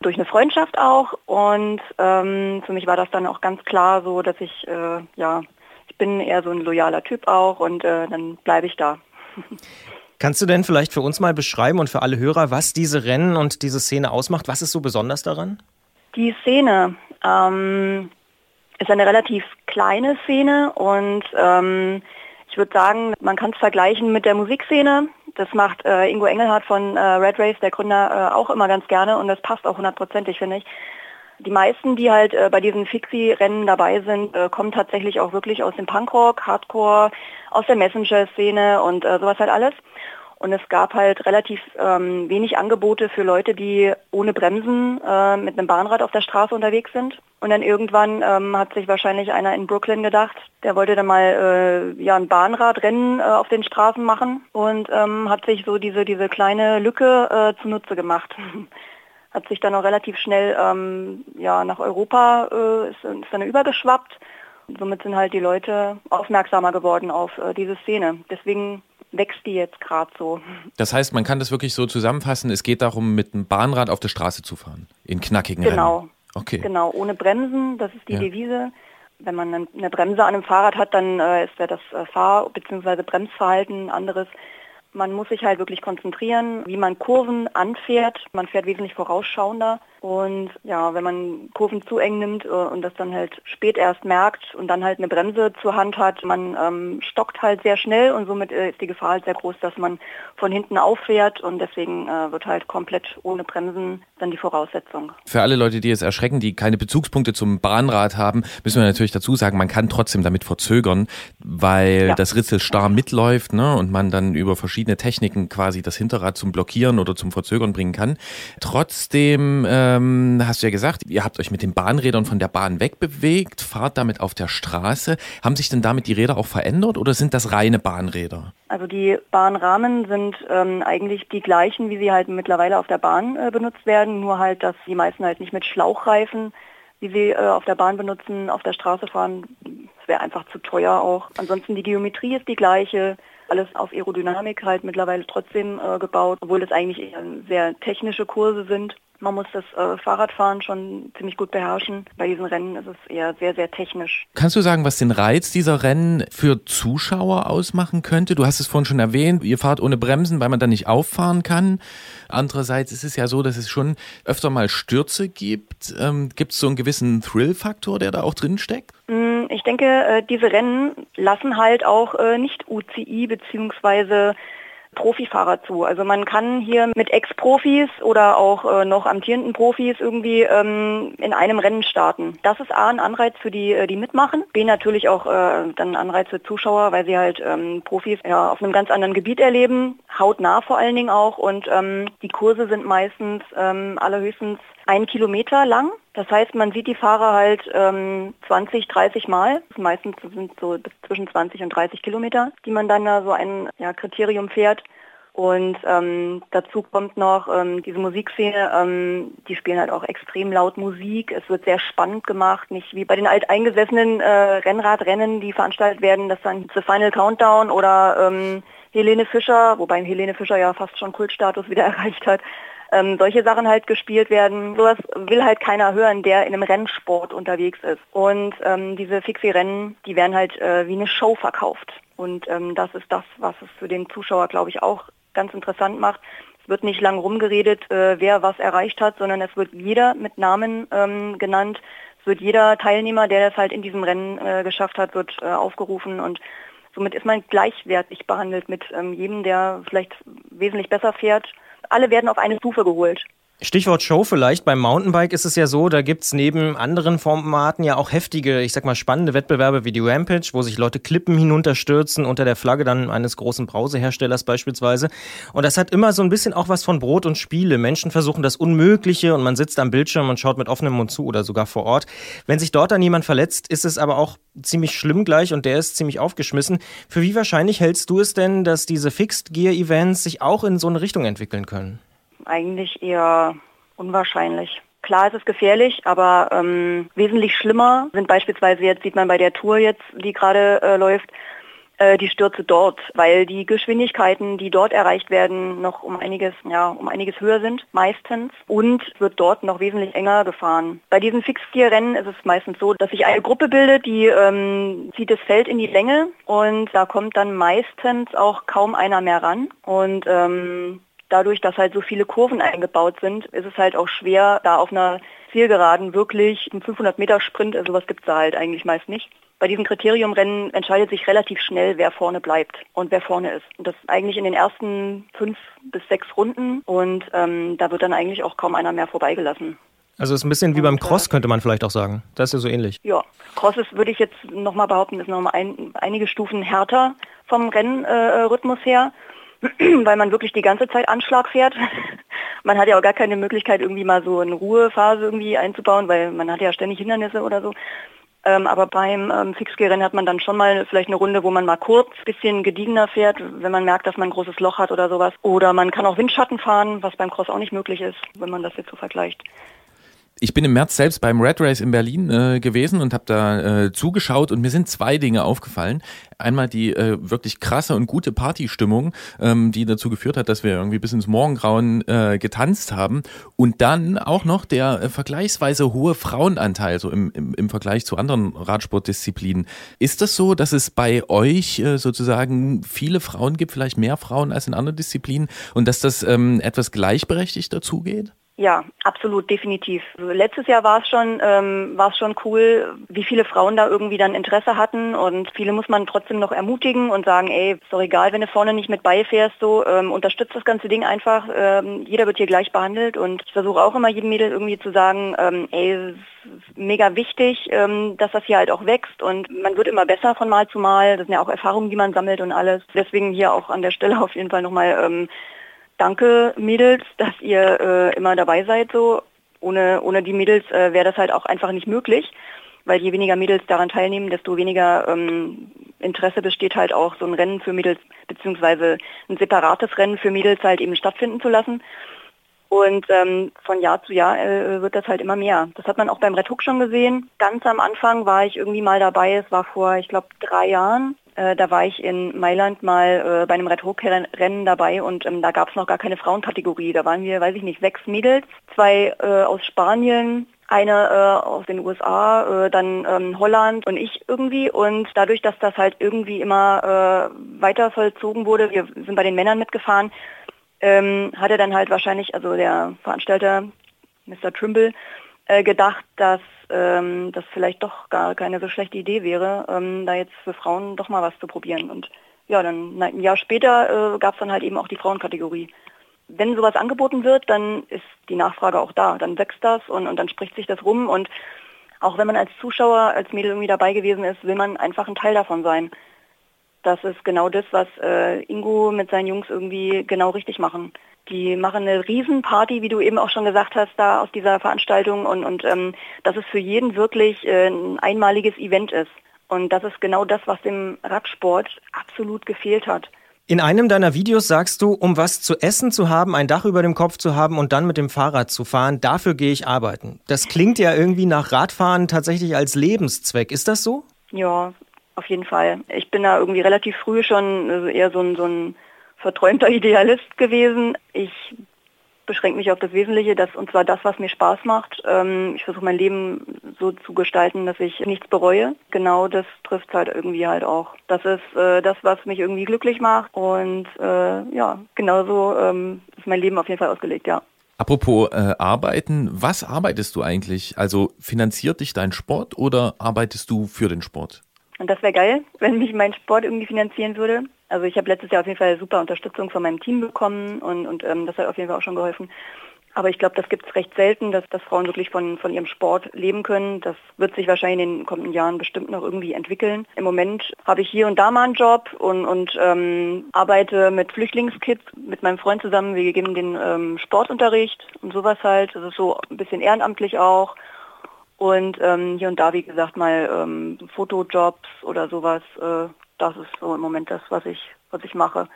durch eine Freundschaft auch. Und ähm, für mich war das dann auch ganz klar so, dass ich, äh, ja, ich bin eher so ein loyaler Typ auch und äh, dann bleibe ich da. Kannst du denn vielleicht für uns mal beschreiben und für alle Hörer, was diese Rennen und diese Szene ausmacht? Was ist so besonders daran? Die Szene ähm, ist eine relativ kleine Szene und ähm, ich würde sagen, man kann es vergleichen mit der Musikszene. Das macht äh, Ingo Engelhardt von äh, Red Race, der Gründer, äh, auch immer ganz gerne und das passt auch hundertprozentig, finde ich. Die meisten, die halt äh, bei diesen Fixie-Rennen dabei sind, äh, kommen tatsächlich auch wirklich aus dem Punkrock, Hardcore, aus der Messenger-Szene und äh, sowas halt alles. Und es gab halt relativ ähm, wenig Angebote für Leute, die ohne Bremsen äh, mit einem Bahnrad auf der Straße unterwegs sind. Und dann irgendwann ähm, hat sich wahrscheinlich einer in Brooklyn gedacht, der wollte dann mal äh, ja ein Bahnradrennen äh, auf den Straßen machen und ähm, hat sich so diese diese kleine Lücke äh, zunutze gemacht. hat sich dann auch relativ schnell ähm, ja nach Europa äh, ist, ist dann übergeschwappt. Somit sind halt die Leute aufmerksamer geworden auf äh, diese Szene. Deswegen wächst die jetzt gerade so. Das heißt, man kann das wirklich so zusammenfassen, es geht darum, mit einem Bahnrad auf der Straße zu fahren. In knackigen Genau. Rennen. Okay. Genau, ohne Bremsen, das ist die Ja. Devise. Wenn man eine Bremse an einem Fahrrad hat, dann äh, ist ja das äh, Fahr- bzw. Bremsverhalten anderes. Man muss sich halt wirklich konzentrieren, wie man Kurven anfährt. Man fährt wesentlich vorausschauender. Und ja, wenn man Kurven zu eng nimmt äh, und das dann halt spät erst merkt und dann halt eine Bremse zur Hand hat, man ähm, stockt halt sehr schnell und somit äh, ist die Gefahr halt sehr groß, dass man von hinten auffährt und deswegen äh, wird halt komplett ohne Bremsen dann die Voraussetzung. Für alle Leute, die jetzt erschrecken, die keine Bezugspunkte zum Bahnrad haben, müssen wir natürlich dazu sagen, man kann trotzdem damit verzögern, weil Ja. das Ritzel starr mitläuft ne, und man dann über verschiedene Techniken quasi das Hinterrad zum Blockieren oder zum Verzögern bringen kann. Trotzdem ähm, hast du ja gesagt, ihr habt euch mit den Bahnrädern von der Bahn wegbewegt, fahrt damit auf der Straße. Haben sich denn damit die Räder auch verändert oder sind das reine Bahnräder? Also die Bahnrahmen sind ähm, eigentlich die gleichen, wie sie halt mittlerweile auf der Bahn äh, benutzt werden, nur halt, dass die meisten halt nicht mit Schlauchreifen, wie sie äh, auf der Bahn benutzen, auf der Straße fahren. Das wäre einfach zu teuer auch. Ansonsten die Geometrie ist die gleiche, alles auf Aerodynamik halt mittlerweile trotzdem äh, gebaut, obwohl es eigentlich sehr technische Kurse sind. Man muss das äh, Fahrradfahren schon ziemlich gut beherrschen. Bei diesen Rennen ist es eher sehr, sehr technisch. Kannst du sagen, was den Reiz dieser Rennen für Zuschauer ausmachen könnte? Du hast es vorhin schon erwähnt, ihr fahrt ohne Bremsen, weil man dann nicht auffahren kann. Andererseits ist es ja so, dass es schon öfter mal Stürze gibt. Ähm, gibt es so einen gewissen Thrill-Faktor, der da auch drin steckt? Mm, Ich denke, äh, diese Rennen lassen halt auch äh, nicht UCI beziehungsweise Profifahrer zu. Also man kann hier mit Ex-Profis oder auch äh, noch amtierenden Profis irgendwie ähm, in einem Rennen starten. Das ist A ein Anreiz für die, äh, die mitmachen. B natürlich auch äh, dann ein Anreiz für Zuschauer, weil sie halt ähm, Profis ja, auf einem ganz anderen Gebiet erleben, hautnah vor allen Dingen auch. Und ähm, die Kurse sind meistens ähm, allerhöchstens ein Kilometer lang. Das heißt, man sieht die Fahrer halt ähm, 20, 30 Mal. Meistens sind so zwischen 20 und 30 Kilometer, die man dann da so ein ja, Kriterium fährt. Und ähm, dazu kommt noch ähm, diese Musikszene, ähm, die spielen halt auch extrem laut Musik. Es wird sehr spannend gemacht, nicht wie bei den alteingesessenen äh, Rennradrennen, die veranstaltet werden, dass dann The Final Countdown oder ähm, Helene Fischer, wobei Helene Fischer ja fast schon Kultstatus wieder erreicht hat, ähm, solche Sachen halt gespielt werden. Sowas will halt keiner hören, der in einem Rennsport unterwegs ist. Und ähm, diese Fixie-Rennen, die werden halt äh, wie eine Show verkauft. Und ähm, das ist das, was es für den Zuschauer, glaube ich, auch ganz interessant macht. Es wird nicht lang rumgeredet, äh, wer was erreicht hat, sondern es wird jeder mit Namen ähm, genannt. Es wird jeder Teilnehmer, der das halt in diesem Rennen äh, geschafft hat, wird äh, aufgerufen und somit ist man gleichwertig behandelt mit ähm, jedem, der vielleicht wesentlich besser fährt. Alle werden auf eine Stufe geholt. Stichwort Show vielleicht. Beim Mountainbike ist es ja so, da gibt's neben anderen Formaten ja auch heftige, ich sag mal spannende Wettbewerbe wie die Rampage, wo sich Leute Klippen hinunterstürzen, unter der Flagge dann eines großen Brauseherstellers beispielsweise. Und das hat immer so ein bisschen auch was von Brot und Spiele. Menschen versuchen das Unmögliche und man sitzt am Bildschirm und schaut mit offenem Mund zu oder sogar vor Ort. Wenn sich dort dann jemand verletzt, ist es aber auch ziemlich schlimm gleich und der ist ziemlich aufgeschmissen. Für wie wahrscheinlich hältst du es denn, dass diese Fixed Gear Events sich auch in so eine Richtung entwickeln können? Eigentlich eher unwahrscheinlich. Klar ist es gefährlich, aber ähm, wesentlich schlimmer sind beispielsweise jetzt, sieht man bei der Tour jetzt, die gerade äh, läuft, äh, die Stürze dort, weil die Geschwindigkeiten, die dort erreicht werden, noch um einiges, ja, um einiges höher sind, meistens, und wird dort noch wesentlich enger gefahren. Bei diesen Fixgear-Rennen ist es meistens so, dass sich eine Gruppe bildet, die ähm, zieht das Feld in die Länge und da kommt dann meistens auch kaum einer mehr ran und ähm, dadurch, dass halt so viele Kurven eingebaut sind, ist es halt auch schwer, da auf einer Zielgeraden wirklich einen 500 Meter Sprint, also sowas gibt es da halt eigentlich meist nicht. Bei diesen Kriteriumrennen entscheidet sich relativ schnell, wer vorne bleibt und wer vorne ist. Und das eigentlich in den ersten fünf bis sechs Runden und ähm, da wird dann eigentlich auch kaum einer mehr vorbeigelassen. Also ist ein bisschen wie beim Cross, könnte man vielleicht auch sagen. Das ist ja so ähnlich. Ja, Cross ist, würde ich jetzt nochmal behaupten, ist nochmal ein, einige Stufen härter vom Rennrhythmus äh, her, weil man wirklich die ganze Zeit Anschlag fährt. man hat ja auch gar keine Möglichkeit, irgendwie mal so eine Ruhephase irgendwie einzubauen, weil man hat ja ständig Hindernisse oder so. Ähm, aber beim ähm, Fixgear-Rennen hat man dann schon mal vielleicht eine Runde, wo man mal kurz bisschen gediegener fährt, wenn man merkt, dass man ein großes Loch hat oder sowas. Oder man kann auch Windschatten fahren, was beim Cross auch nicht möglich ist, wenn man das jetzt so vergleicht. Ich bin im März selbst beim Red Race in Berlin äh, gewesen und habe da äh, zugeschaut und mir sind zwei Dinge aufgefallen. Einmal die äh, wirklich krasse und gute Partystimmung, ähm, die dazu geführt hat, dass wir irgendwie bis ins Morgengrauen äh, getanzt haben. Und dann auch noch der äh, vergleichsweise hohe Frauenanteil, so im, im, im Vergleich zu anderen Radsportdisziplinen. Ist das so, dass es bei euch äh, sozusagen viele Frauen gibt, vielleicht mehr Frauen als in anderen Disziplinen und dass das ähm, etwas gleichberechtigt dazugeht? Ja, absolut, definitiv. Letztes Jahr war es schon, ähm, war es schon cool, wie viele Frauen da irgendwie dann Interesse hatten und viele muss man trotzdem noch ermutigen und sagen, ey, ist doch egal, wenn du vorne nicht mit beifährst, so ähm, unterstützt das ganze Ding einfach. Ähm, jeder wird hier gleich behandelt und ich versuche auch immer jedem Mädel irgendwie zu sagen, ähm, ey, es ist mega wichtig, ähm, dass das hier halt auch wächst und man wird immer besser von Mal zu Mal. Das sind ja auch Erfahrungen, die man sammelt und alles. Deswegen hier auch an der Stelle auf jeden Fall nochmal ähm, danke Mädels, dass ihr äh, immer dabei seid so. Ohne, ohne die Mädels äh, wäre das halt auch einfach nicht möglich, weil je weniger Mädels daran teilnehmen, desto weniger ähm, Interesse besteht halt auch so ein Rennen für Mädels, beziehungsweise ein separates Rennen für Mädels halt eben stattfinden zu lassen. Und ähm, von Jahr zu Jahr äh, wird das halt immer mehr. Das hat man auch beim Red Hook schon gesehen. Ganz am Anfang war ich irgendwie mal dabei, es war vor, ich glaube, drei Jahren. Äh, da war ich in Mailand mal äh, bei einem Red Hook Rennen dabei und ähm, da gab es noch gar keine Frauenkategorie. Da waren wir, weiß ich nicht, sechs Mädels, zwei äh, aus Spanien, eine äh, aus den USA, äh, dann ähm, Holland und ich irgendwie. Und dadurch, dass das halt irgendwie immer äh, weiter vollzogen wurde, wir sind bei den Männern mitgefahren, ähm, hat er dann halt wahrscheinlich, also der Veranstalter, Mr. Trimble, äh, gedacht, dass ähm, das vielleicht doch gar keine so schlechte Idee wäre, ähm, da jetzt für Frauen doch mal was zu probieren. Und ja, dann ein Jahr später äh, gab es dann halt eben auch die Frauenkategorie. Wenn sowas angeboten wird, dann ist die Nachfrage auch da. Dann wächst das und, und dann spricht sich das rum. Und auch wenn man als Zuschauer, als Mädel irgendwie dabei gewesen ist, will man einfach ein Teil davon sein. Das ist genau das, was äh, Ingo mit seinen Jungs irgendwie genau richtig machen. Die machen eine Riesenparty, wie du eben auch schon gesagt hast, da aus dieser Veranstaltung und, und ähm, dass es für jeden wirklich äh, ein einmaliges Event ist. Und das ist genau das, was dem Radsport absolut gefehlt hat. In einem deiner Videos sagst du, um was zu essen zu haben, ein Dach über dem Kopf zu haben und dann mit dem Fahrrad zu fahren, dafür gehe ich arbeiten. Das klingt ja irgendwie nach Radfahren tatsächlich als Lebenszweck. Ist das so? Ja, auf jeden Fall. Ich bin da irgendwie relativ früh schon also eher so ein, so ein verträumter Idealist gewesen. Ich beschränke mich auf das Wesentliche, das, und zwar das, was mir Spaß macht. Ähm, ich versuche mein Leben so zu gestalten, dass ich nichts bereue. Genau das trifft halt irgendwie halt auch. Das ist äh, das, was mich irgendwie glücklich macht und äh, ja, genauso ähm, ist mein Leben auf jeden Fall ausgelegt, ja. Apropos äh, Arbeiten, was arbeitest du eigentlich? Also finanziert dich dein Sport oder arbeitest du für den Sport? Und das wäre geil, wenn mich mein Sport irgendwie finanzieren würde. Also ich habe letztes Jahr auf jeden Fall super Unterstützung von meinem Team bekommen und, und ähm, das hat auf jeden Fall auch schon geholfen. Aber ich glaube, das gibt es recht selten, dass, dass Frauen wirklich von, von ihrem Sport leben können. Das wird sich wahrscheinlich in den kommenden Jahren bestimmt noch irgendwie entwickeln. Im Moment habe ich hier und da mal einen Job und, und ähm, arbeite mit Flüchtlingskids mit meinem Freund zusammen. Wir geben den ähm, Sportunterricht und sowas halt. Das ist so ein bisschen ehrenamtlich auch. Und ähm, hier und da, wie gesagt, mal ähm, Fotojobs oder sowas. Äh, das ist so im Moment das, was ich, was ich mache.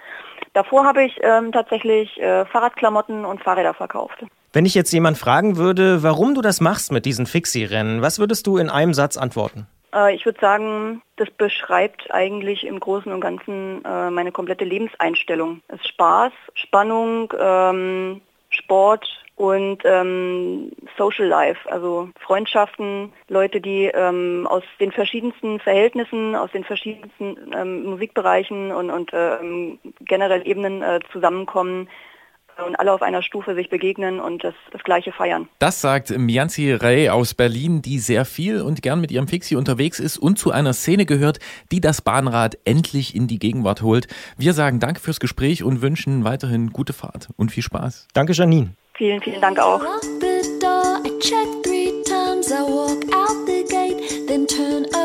Davor habe ich ähm, tatsächlich äh, Fahrradklamotten und Fahrräder verkauft. Wenn ich jetzt jemand fragen würde, warum du das machst mit diesen Fixie-Rennen, was würdest du in einem Satz antworten? Äh, ich würde sagen, das beschreibt eigentlich im Großen und Ganzen äh, meine komplette Lebenseinstellung. Es ist Spaß, Spannung, ähm, Sport, und ähm, Social Life, also Freundschaften, Leute, die ähm, aus den verschiedensten Verhältnissen, aus den verschiedensten ähm, Musikbereichen und, und ähm, generell Ebenen äh, zusammenkommen und alle auf einer Stufe sich begegnen und das, das Gleiche feiern. Das sagt Mianzi Rey aus Berlin, die sehr viel und gern mit ihrem Fixie unterwegs ist und zu einer Szene gehört, die das Bahnrad endlich in die Gegenwart holt. Wir sagen Danke fürs Gespräch und wünschen weiterhin gute Fahrt und viel Spaß. Danke, Janine. Vielen, vielen Dank auch. I check three times, I walk out the gate, then turn around.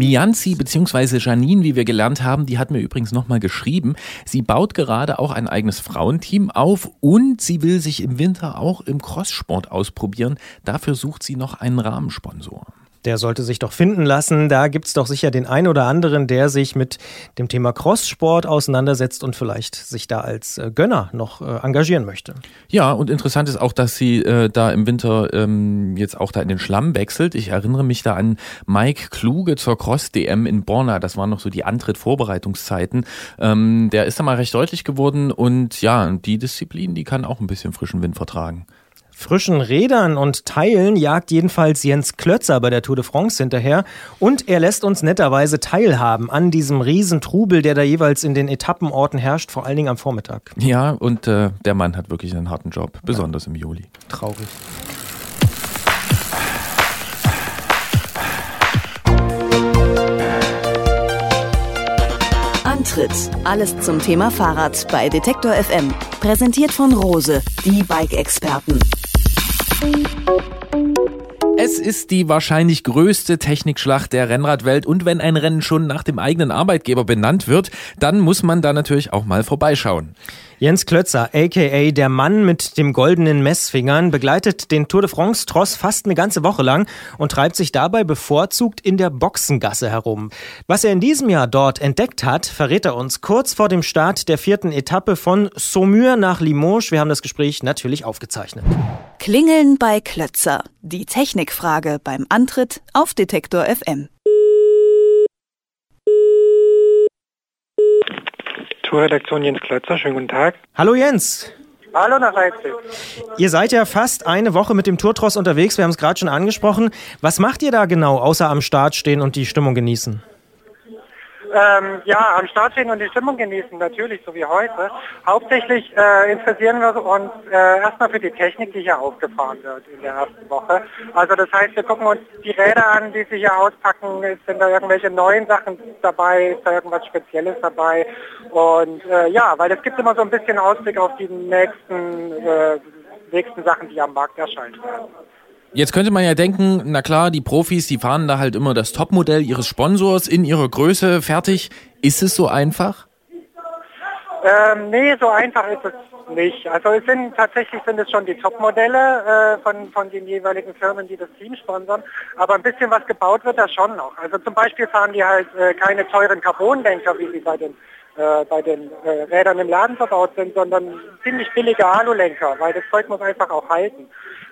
Mianzi bzw. Janine, wie wir gelernt haben, die hat mir übrigens nochmal geschrieben. Sie baut gerade auch ein eigenes Frauenteam auf und sie will sich im Winter auch im Crosssport ausprobieren. Dafür sucht sie noch einen Rahmensponsor. Der sollte sich doch finden lassen. Da gibt's doch sicher den einen oder anderen, der sich mit dem Thema Crosssport auseinandersetzt und vielleicht sich da als äh, Gönner noch äh, engagieren möchte. Ja, und interessant ist auch, dass sie äh, da im Winter ähm, jetzt auch da in den Schlamm wechselt. Ich erinnere mich da an Mike Kluge zur Cross-DM in Borna. Das waren noch so die Antritt-Vorbereitungszeiten. Ähm, der ist da mal recht deutlich geworden und ja, die Disziplin, die kann auch ein bisschen frischen Wind vertragen. Frischen Rädern und Teilen jagt jedenfalls Jens Klötzer bei der Tour de France hinterher und er lässt uns netterweise teilhaben an diesem Riesentrubel, der da jeweils in den Etappenorten herrscht, vor allen Dingen am Vormittag. Ja, und äh, der Mann hat wirklich einen harten Job, besonders im Juli. Traurig. Antritt. Alles zum Thema Fahrrad bei Detektor FM. Präsentiert von Rose, die Bike-Experten. Es ist die wahrscheinlich größte Technikschlacht der Rennradwelt und wenn ein Rennen schon nach dem eigenen Arbeitgeber benannt wird, dann muss man da natürlich auch mal vorbeischauen. Jens Klötzer, aka der Mann mit dem goldenen Messfingern, begleitet den Tour de France Tross fast eine ganze Woche lang und treibt sich dabei bevorzugt in der Boxengasse herum. Was er in diesem Jahr dort entdeckt hat, verrät er uns kurz vor dem Start der vierten Etappe von Saumur nach Limoges. Wir haben das Gespräch natürlich aufgezeichnet. Klingeln bei Klötzer. Die Technikfrage beim Antritt auf Detektor FM. Tourredaktion Jens Klötzer, schönen guten Tag. Hallo Jens. Hallo nach Leipzig. Ihr seid ja fast eine Woche mit dem Tourtross unterwegs, wir haben es gerade schon angesprochen. Was macht ihr da genau, außer am Start stehen und die Stimmung genießen? Ähm, ja, am Start stehen und die Stimmung genießen, natürlich, so wie heute. Hauptsächlich äh, interessieren wir uns äh, erstmal für die Technik, die hier aufgefahren wird in der ersten Woche. Also das heißt, wir gucken uns die Räder an, die sie hier auspacken. Sind da irgendwelche neuen Sachen dabei? Ist da irgendwas Spezielles dabei? Und äh, ja, weil es gibt immer so ein bisschen Ausblick auf die nächsten, äh, nächsten Sachen, die am Markt erscheinen werden. Jetzt könnte man ja denken, na klar, die Profis, die fahren da halt immer das Topmodell ihres Sponsors in ihrer Größe fertig. Ist es so einfach? Ähm, nee, so einfach ist es nicht. Also es sind tatsächlich sind es schon die Topmodelle äh, von, von den jeweiligen Firmen, die das Team sponsern. Aber ein bisschen was gebaut wird da schon noch. Also zum Beispiel fahren die halt äh, keine teuren Carbonlenker, wie sie bei den äh, bei den äh, Rädern im Laden verbaut sind, sondern ziemlich billige Alulenker, weil das Zeug muss einfach auch halten.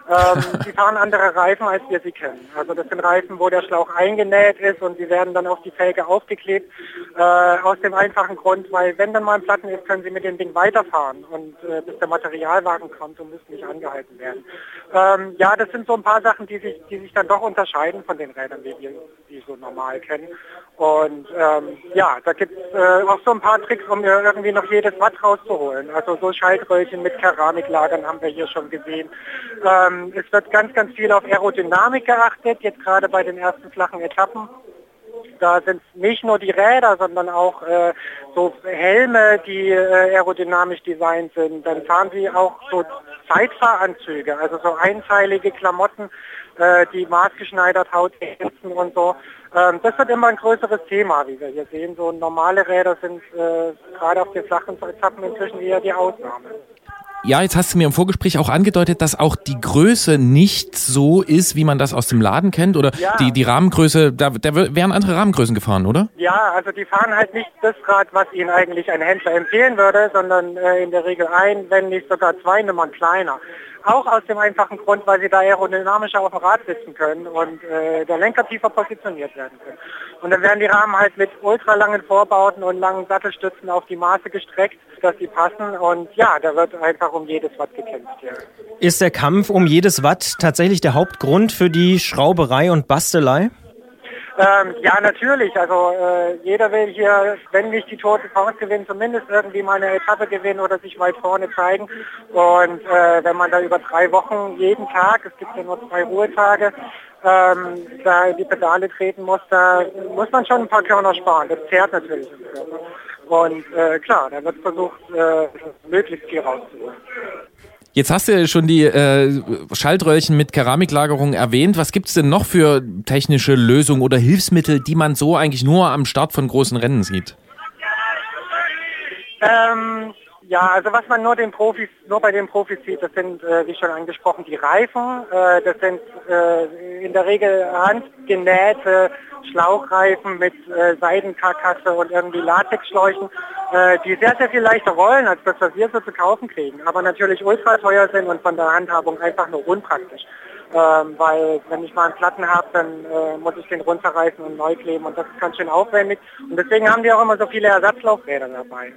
Ähm, die fahren andere Reifen, als wir sie kennen. Also das sind Reifen, wo der Schlauch eingenäht ist und sie werden dann auf die Felge aufgeklebt. Äh, aus dem einfachen Grund, weil wenn dann mal ein Platten ist, können sie mit dem Ding weiterfahren und äh, bis der Materialwagen kommt und müssen nicht angehalten werden. Ähm, ja, das sind so ein paar Sachen, die sich, die sich dann doch unterscheiden von den Rädern, wie wir die so normal kennen. Und ähm, ja, da gibt es äh, auch so ein paar Tricks, um irgendwie noch jedes Watt rauszuholen. Also so Schaltröllchen mit Keramiklagern haben wir hier schon gesehen. Ähm, es wird ganz, ganz viel auf Aerodynamik geachtet, jetzt gerade bei den ersten flachen Etappen. Da sind nicht nur die Räder, sondern auch äh, so Helme, die äh, aerodynamisch designt sind. Dann fahren sie auch so Zeitfahranzüge, also so einteilige Klamotten, äh, die maßgeschneidert Haut ergänzen und so. Ähm, das wird immer ein größeres Thema, wie wir hier sehen. So normale Räder sind äh, gerade auf den flachen Etappen inzwischen eher die Ausnahme. Ja, jetzt hast du mir im Vorgespräch auch angedeutet, dass auch die Größe nicht so ist, wie man das aus dem Laden kennt. Oder Ja. die, die Rahmengröße, da, da wären andere Rahmengrößen gefahren, oder? Ja, also die fahren halt nicht das Rad, was ihnen eigentlich ein Händler empfehlen würde, sondern äh, in der Regel ein, wenn nicht sogar zwei Nummern kleiner. Auch aus dem einfachen Grund, weil sie da aerodynamischer auf dem Rad sitzen können und äh, der Lenker tiefer positioniert werden können. Und dann werden die Rahmen halt mit ultralangen Vorbauten und langen Sattelstützen auf die Maße gestreckt, dass sie passen. Und ja, da wird einfach um jedes Watt gekämpft hier. Ist der Kampf um jedes Watt tatsächlich der Hauptgrund für die Schrauberei und Bastelei? Ähm, ja, natürlich. Also äh, jeder will hier, wenn nicht die de France gewinnen, zumindest irgendwie mal eine Etappe gewinnen oder sich weit vorne zeigen. Und äh, wenn man da über drei Wochen jeden Tag, es gibt ja nur zwei Ruhetage, ähm, da in die Pedale treten muss, da muss man schon ein paar Körner sparen. Das zehrt natürlich. Und äh, klar, da wird versucht, äh, möglichst viel rauszuholen. Jetzt hast du ja schon die äh, Schaltröhrchen mit Keramiklagerung erwähnt. Was gibt's denn noch für technische Lösungen oder Hilfsmittel, die man so eigentlich nur am Start von großen Rennen sieht? Ähm, ja, also was man nur den Profis, nur bei den Profis sieht, das sind, äh, wie schon angesprochen, die Reifen. Äh, das sind äh, in der Regel handgenähte Schlauchreifen mit äh, Seidenkarkasse und irgendwie Latexschläuchen, äh, die sehr, sehr viel leichter rollen, als das, was wir so zu kaufen kriegen. Aber natürlich ultra teuer sind und von der Handhabung einfach nur unpraktisch. Ähm, weil wenn ich mal einen Platten habe, dann äh, muss ich den runterreißen und neu kleben und das ist ganz schön aufwendig. Und deswegen haben die auch immer so viele Ersatzlaufräder dabei.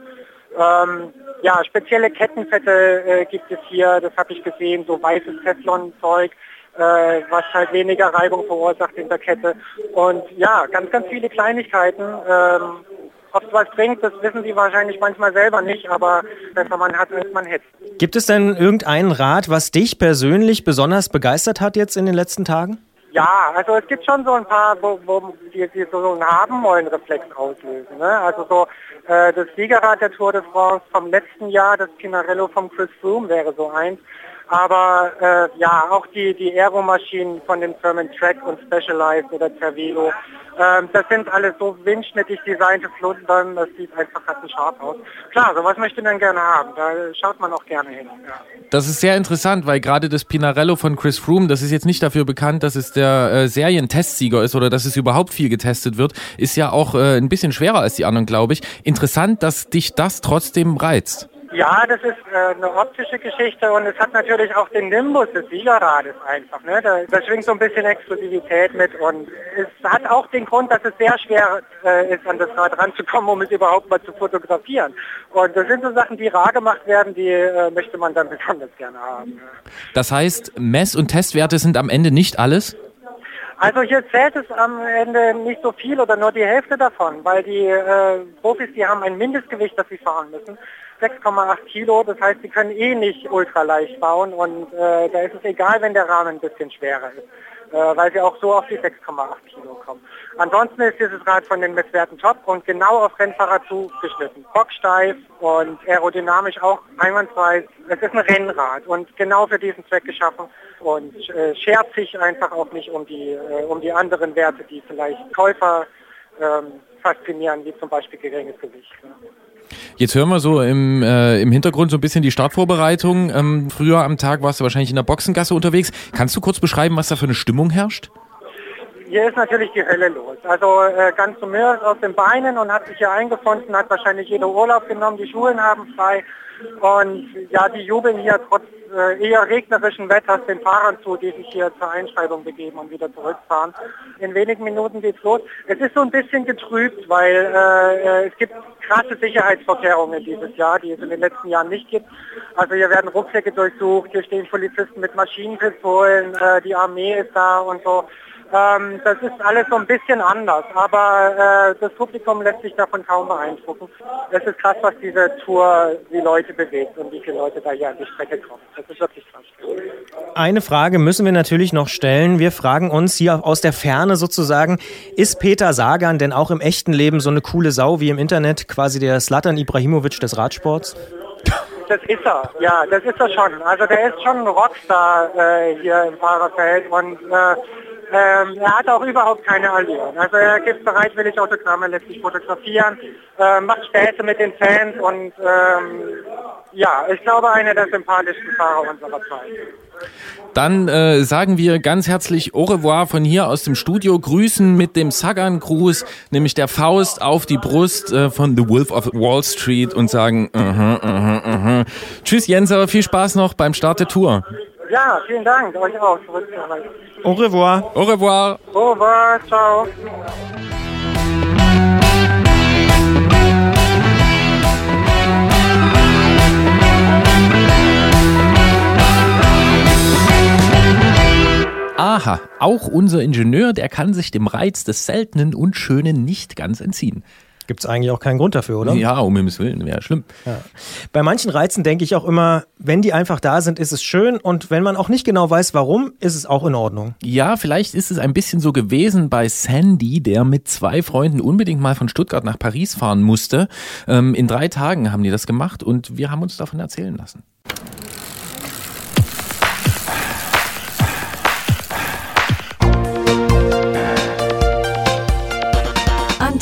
Ähm, ja, spezielle Kettenfette äh, gibt es hier, das habe ich gesehen, so weißes Teflon-Zeug, äh, was halt weniger Reibung verursacht in der Kette. Und ja, ganz, ganz viele Kleinigkeiten. Ähm, ob es was bringt, das wissen Sie wahrscheinlich manchmal selber nicht, aber besser man hat, als man hätte. Gibt es denn irgendeinen Rat, was dich persönlich besonders begeistert hat jetzt in den letzten Tagen? Ja, also es gibt schon so ein paar, wo, wo die, die so einen haben wollen Reflex auslösen. Ne? Also so äh, das Siegerrad der Tour de France vom letzten Jahr, das Pinarello vom Chris Froome wäre so eins. Aber äh, ja, auch die, die Aeromaschinen von den Firmen Track und Specialized oder Cervelo, ähm, das sind alles so windschnittig designte Flundern, das sieht einfach scharf aus. Klar, sowas möchte man gerne haben, da schaut man auch gerne hin. Ja. Das ist sehr interessant, weil gerade das Pinarello von Chris Froome, das ist jetzt nicht dafür bekannt, dass es der äh, Serientestsieger ist oder dass es überhaupt viel getestet wird, ist ja auch äh, ein bisschen schwerer als die anderen, glaube ich. Interessant, dass dich das trotzdem reizt. Ja, das ist äh, eine optische Geschichte und es hat natürlich auch den Nimbus des Siegerrades einfach. Ne? Da, da schwingt so ein bisschen Exklusivität mit und es hat auch den Grund, dass es sehr schwer äh, ist, an das Rad ranzukommen, um es überhaupt mal zu fotografieren. Und das sind so Sachen, die rar gemacht werden, die äh, möchte man dann besonders gerne haben. Das heißt, Mess- und Testwerte sind am Ende nicht alles? Also hier zählt es am Ende nicht so viel oder nur die Hälfte davon, weil die äh, Profis, die haben ein Mindestgewicht, das sie fahren müssen. 6,8 Kilo, das heißt, sie können eh nicht ultra leicht bauen und äh, da ist es egal, wenn der Rahmen ein bisschen schwerer ist, äh, weil sie auch so auf die 6,8 Kilo kommen. Ansonsten ist dieses Rad von den Messwerten top und genau auf Rennfahrer zugeschnitten. Bocksteif und aerodynamisch auch einwandfrei. Es ist ein Rennrad und genau für diesen Zweck geschaffen und äh, schert sich einfach auch nicht um die, äh, um die anderen Werte, die vielleicht Käufer ähm, faszinieren, wie zum Beispiel geringes Gewicht. Ne? Jetzt hören wir so im, äh, im Hintergrund so ein bisschen die Startvorbereitung. Ähm, früher am Tag warst du wahrscheinlich in der Boxengasse unterwegs. Kannst du kurz beschreiben, was da für eine Stimmung herrscht? Hier ist natürlich die Hölle los. Also äh, ganz Summers aus den Beinen und hat sich hier eingefunden, hat wahrscheinlich jeder Urlaub genommen, die Schulen haben frei. Und ja, die jubeln hier trotz äh, eher regnerischen Wetters den Fahrern zu, die sich hier zur Einschreibung begeben und wieder zurückfahren. In wenigen Minuten geht's los. Es ist so ein bisschen getrübt, weil äh, es gibt krasse Sicherheitsvorkehrungen dieses Jahr, die es in den letzten Jahren nicht gibt. Also hier werden Rucksäcke durchsucht, hier stehen Polizisten mit Maschinenpistolen, äh, die Armee ist da und so. Ähm, das ist alles so ein bisschen anders, aber äh, das Publikum lässt sich davon kaum beeindrucken. Es ist krass, was diese Tour die Leute bewegt und wie viele Leute da hier an die Strecke kommen. Das ist wirklich krass. Eine Frage müssen wir natürlich noch stellen. Wir fragen uns hier aus der Ferne sozusagen, ist Peter Sagan denn auch im echten Leben so eine coole Sau wie im Internet, quasi der Slatan Ibrahimovic des Radsports? Das ist er, ja, das ist er schon. Also der ist schon ein Rockstar äh, hier im Fahrerfeld und äh, ähm, er hat auch überhaupt keine Allüren. Also er gibt bereitwillig Autogramme, lässt sich fotografieren, äh, macht Späße mit den Fans und ähm, ja, ich glaube einer der sympathischsten Fahrer unserer Zeit. Dann äh, sagen wir ganz herzlich Au revoir von hier aus dem Studio. Grüßen mit dem Sagan-Gruß, nämlich der Faust auf die Brust äh, von The Wolf of Wall Street und sagen uh -huh, uh -huh, uh -huh. Tschüss Jenser, viel Spaß noch beim Start der Tour. Ja, vielen Dank. Euch auch. Au revoir. Au revoir. Au revoir. Ciao. Aha, auch unser Ingenieur, der kann sich dem Reiz des Seltenen und Schönen nicht ganz entziehen. Gibt es eigentlich auch keinen Grund dafür, oder? Ja, um Himmels Willen, wäre schlimm. Ja. Bei manchen Reizen denke ich auch immer, wenn die einfach da sind, ist es schön und wenn man auch nicht genau weiß, warum, ist es auch in Ordnung. Ja, vielleicht ist es ein bisschen so gewesen bei Sandy, der mit zwei Freunden unbedingt mal von Stuttgart nach Paris fahren musste. Ähm, in drei Tagen haben die das gemacht und wir haben uns davon erzählen lassen.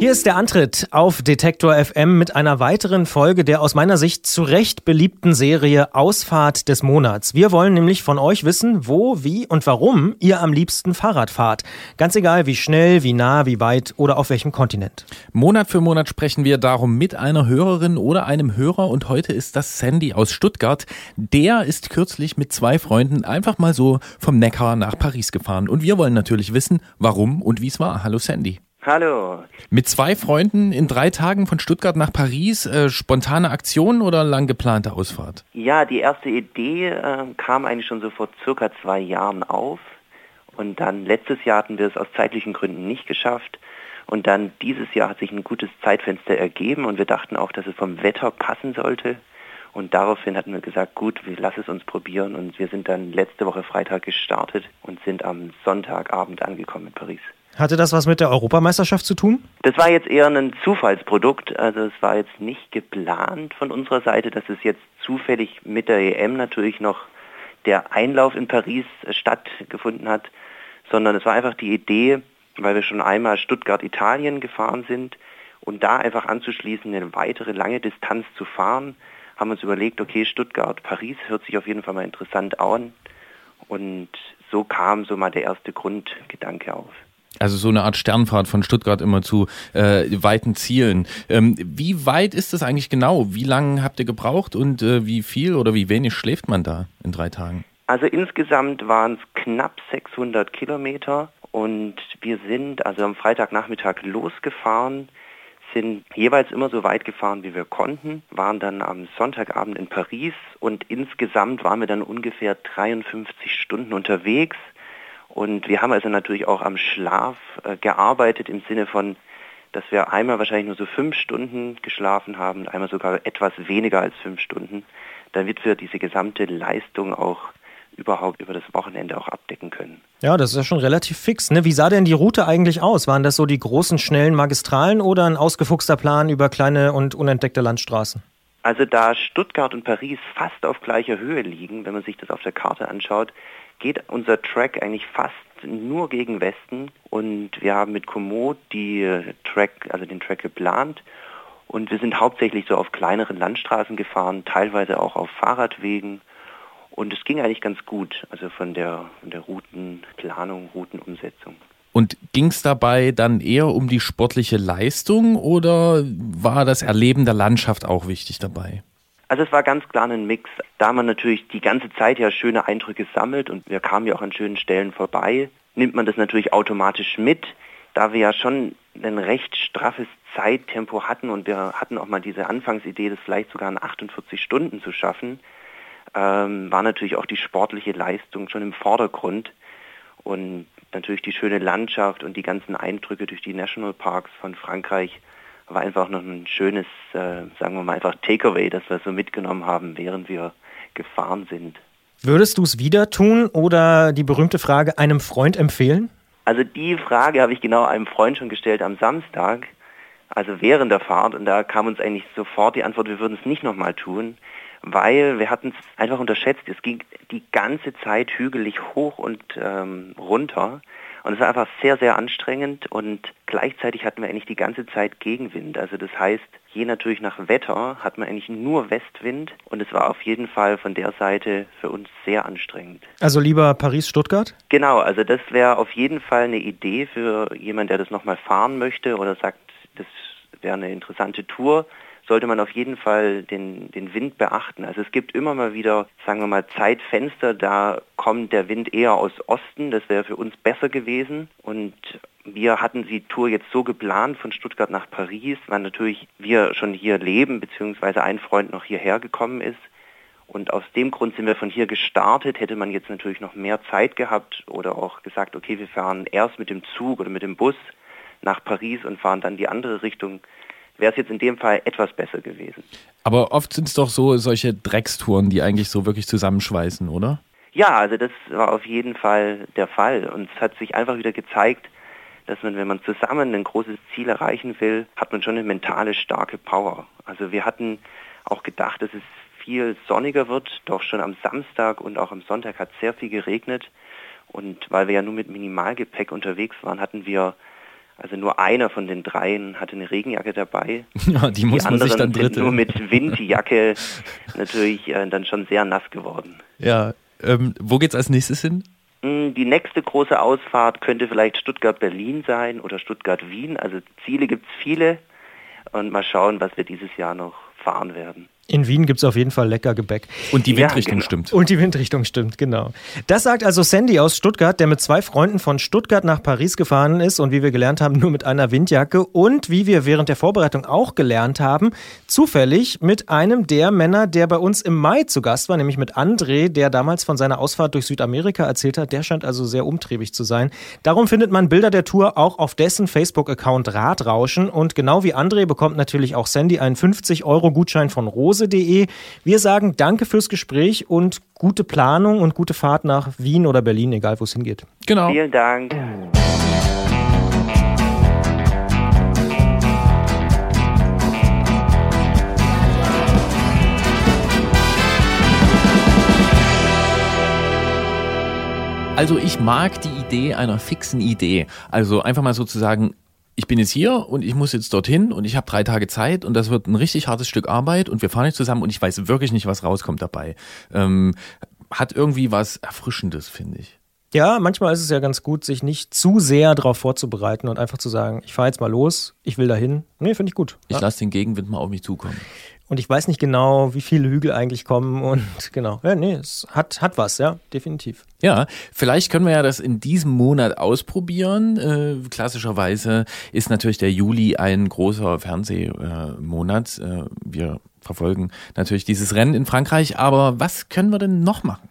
Hier ist der Antritt auf Detektor FM mit einer weiteren Folge der aus meiner Sicht zu Recht beliebten Serie Ausfahrt des Monats. Wir wollen nämlich von euch wissen, wo, wie und warum ihr am liebsten Fahrrad fahrt. Ganz egal, wie schnell, wie nah, wie weit oder auf welchem Kontinent. Monat für Monat sprechen wir darum mit einer Hörerin oder einem Hörer und heute ist das Sandy aus Stuttgart. Der ist kürzlich mit zwei Freunden einfach mal so vom Neckar nach Paris gefahren und wir wollen natürlich wissen, warum und wie es war. Hallo Sandy. Hallo. Mit zwei Freunden in drei Tagen von Stuttgart nach Paris, äh, spontane Aktion oder lang geplante Ausfahrt? Ja, die erste Idee äh, kam eigentlich schon so vor circa zwei Jahren auf. Und dann letztes Jahr hatten wir es aus zeitlichen Gründen nicht geschafft. Und dann dieses Jahr hat sich ein gutes Zeitfenster ergeben und wir dachten auch, dass es vom Wetter passen sollte. Und daraufhin hatten wir gesagt, gut, wir lassen es uns probieren. Und wir sind dann letzte Woche Freitag gestartet und sind am Sonntagabend angekommen in Paris. Hatte das was mit der Europameisterschaft zu tun? Das war jetzt eher ein Zufallsprodukt. Also es war jetzt nicht geplant von unserer Seite, dass es jetzt zufällig mit der EM natürlich noch der Einlauf in Paris stattgefunden hat, sondern es war einfach die Idee, weil wir schon einmal Stuttgart-Italien gefahren sind und da einfach anzuschließen, eine weitere lange Distanz zu fahren, haben uns überlegt, okay, Stuttgart-Paris hört sich auf jeden Fall mal interessant an und so kam so mal der erste Grundgedanke auf. Also so eine Art Sternfahrt von Stuttgart immer zu äh, weiten Zielen. Ähm, wie weit ist das eigentlich genau? Wie lange habt ihr gebraucht und äh, wie viel oder wie wenig schläft man da in drei Tagen? Also insgesamt waren es knapp 600 Kilometer und wir sind also am Freitagnachmittag losgefahren, sind jeweils immer so weit gefahren, wie wir konnten, waren dann am Sonntagabend in Paris und insgesamt waren wir dann ungefähr 53 Stunden unterwegs und wir haben also natürlich auch am Schlaf äh, gearbeitet im Sinne von, dass wir einmal wahrscheinlich nur so fünf Stunden geschlafen haben, einmal sogar etwas weniger als fünf Stunden, damit wir diese gesamte Leistung auch überhaupt über das Wochenende auch abdecken können. Ja, das ist ja schon relativ fix. Ne? Wie sah denn die Route eigentlich aus? Waren das so die großen, schnellen Magistralen oder ein ausgefuchster Plan über kleine und unentdeckte Landstraßen? Also da Stuttgart und Paris fast auf gleicher Höhe liegen, wenn man sich das auf der Karte anschaut, geht unser Track eigentlich fast nur gegen Westen und wir haben mit Komoot die Track, also den Track geplant und wir sind hauptsächlich so auf kleineren Landstraßen gefahren, teilweise auch auf Fahrradwegen und es ging eigentlich ganz gut, also von der, von der Routenplanung, Routenumsetzung. Und ging es dabei dann eher um die sportliche Leistung oder war das Erleben der Landschaft auch wichtig dabei? Also es war ganz klar ein Mix, da man natürlich die ganze Zeit ja schöne Eindrücke sammelt und wir kamen ja auch an schönen Stellen vorbei, nimmt man das natürlich automatisch mit, da wir ja schon ein recht straffes Zeittempo hatten und wir hatten auch mal diese Anfangsidee, das vielleicht sogar in 48 Stunden zu schaffen, ähm, war natürlich auch die sportliche Leistung schon im Vordergrund. Und natürlich die schöne Landschaft und die ganzen Eindrücke durch die Nationalparks von Frankreich war einfach noch ein schönes, äh, sagen wir mal einfach Takeaway, das wir so mitgenommen haben, während wir gefahren sind. Würdest du es wieder tun oder die berühmte Frage einem Freund empfehlen? Also die Frage habe ich genau einem Freund schon gestellt am Samstag, also während der Fahrt, und da kam uns eigentlich sofort die Antwort, wir würden es nicht nochmal tun, weil wir hatten es einfach unterschätzt. Es ging die ganze Zeit hügelig hoch und ähm, runter. Und es war einfach sehr, sehr anstrengend und gleichzeitig hatten wir eigentlich die ganze Zeit Gegenwind. Also das heißt, je natürlich nach Wetter hat man eigentlich nur Westwind und es war auf jeden Fall von der Seite für uns sehr anstrengend. Also lieber Paris-Stuttgart? Genau, also das wäre auf jeden Fall eine Idee für jemanden, der das nochmal fahren möchte oder sagt, das wäre eine interessante Tour sollte man auf jeden Fall den, den Wind beachten. Also es gibt immer mal wieder, sagen wir mal, Zeitfenster, da kommt der Wind eher aus Osten, das wäre für uns besser gewesen. Und wir hatten die Tour jetzt so geplant von Stuttgart nach Paris, weil natürlich wir schon hier leben, beziehungsweise ein Freund noch hierher gekommen ist. Und aus dem Grund sind wir von hier gestartet. Hätte man jetzt natürlich noch mehr Zeit gehabt oder auch gesagt, okay, wir fahren erst mit dem Zug oder mit dem Bus nach Paris und fahren dann die andere Richtung, wäre es jetzt in dem Fall etwas besser gewesen. Aber oft sind es doch so solche Dreckstouren, die eigentlich so wirklich zusammenschweißen, oder? Ja, also das war auf jeden Fall der Fall. Und es hat sich einfach wieder gezeigt, dass man, wenn man zusammen ein großes Ziel erreichen will, hat man schon eine mentale starke Power. Also wir hatten auch gedacht, dass es viel sonniger wird. Doch schon am Samstag und auch am Sonntag hat sehr viel geregnet. Und weil wir ja nur mit Minimalgepäck unterwegs waren, hatten wir, also nur einer von den dreien hatte eine Regenjacke dabei. Ja, die muss man sich dann sind dritte. nur mit Windjacke natürlich äh, dann schon sehr nass geworden. Ja, ähm, wo geht's als nächstes hin? Mm, Die nächste große Ausfahrt könnte vielleicht Stuttgart-Berlin sein oder Stuttgart-Wien. Also Ziele gibt es viele und mal schauen, was wir dieses Jahr noch fahren werden. In Wien gibt es auf jeden Fall lecker Gebäck. Und die Ja, Windrichtung genau. stimmt. Und die Windrichtung stimmt, genau. Das sagt also Sandy aus Stuttgart, der mit zwei Freunden von Stuttgart nach Paris gefahren ist und wie wir gelernt haben, nur mit einer Windjacke und wie wir während der Vorbereitung auch gelernt haben, zufällig mit einem der Männer, der bei uns im Mai zu Gast war, nämlich mit André, der damals von seiner Ausfahrt durch Südamerika erzählt hat. Der scheint also sehr umtriebig zu sein. Darum findet man Bilder der Tour auch auf dessen Facebook-Account Radrauschen und genau wie André bekommt natürlich auch Sandy einen 50-Euro-Gutschein von rose.de. Wir sagen danke fürs Gespräch und gute Planung und gute Fahrt nach Wien oder Berlin, egal wo es hingeht. Genau. Vielen Dank. Also ich mag die Idee einer fixen Idee. Also einfach mal sozusagen, ich bin jetzt hier und ich muss jetzt dorthin und ich habe drei Tage Zeit und das wird ein richtig hartes Stück Arbeit und wir fahren jetzt zusammen und ich weiß wirklich nicht, was rauskommt dabei. Ähm, hat irgendwie was Erfrischendes, finde ich. Ja, manchmal ist es ja ganz gut, sich nicht zu sehr darauf vorzubereiten und einfach zu sagen, ich fahre jetzt mal los, ich will dahin. Nee, finde ich gut. Ich Ja. lasse den Gegenwind mal auf mich zukommen. Und ich weiß nicht genau, wie viele Hügel eigentlich kommen und genau. Ja, nee, es hat, hat was, ja, definitiv. Ja, vielleicht können wir ja das in diesem Monat ausprobieren. Äh, klassischerweise ist natürlich der Juli ein großer Fernsehmonat. Äh, wir verfolgen natürlich dieses Rennen in Frankreich, aber was können wir denn noch machen?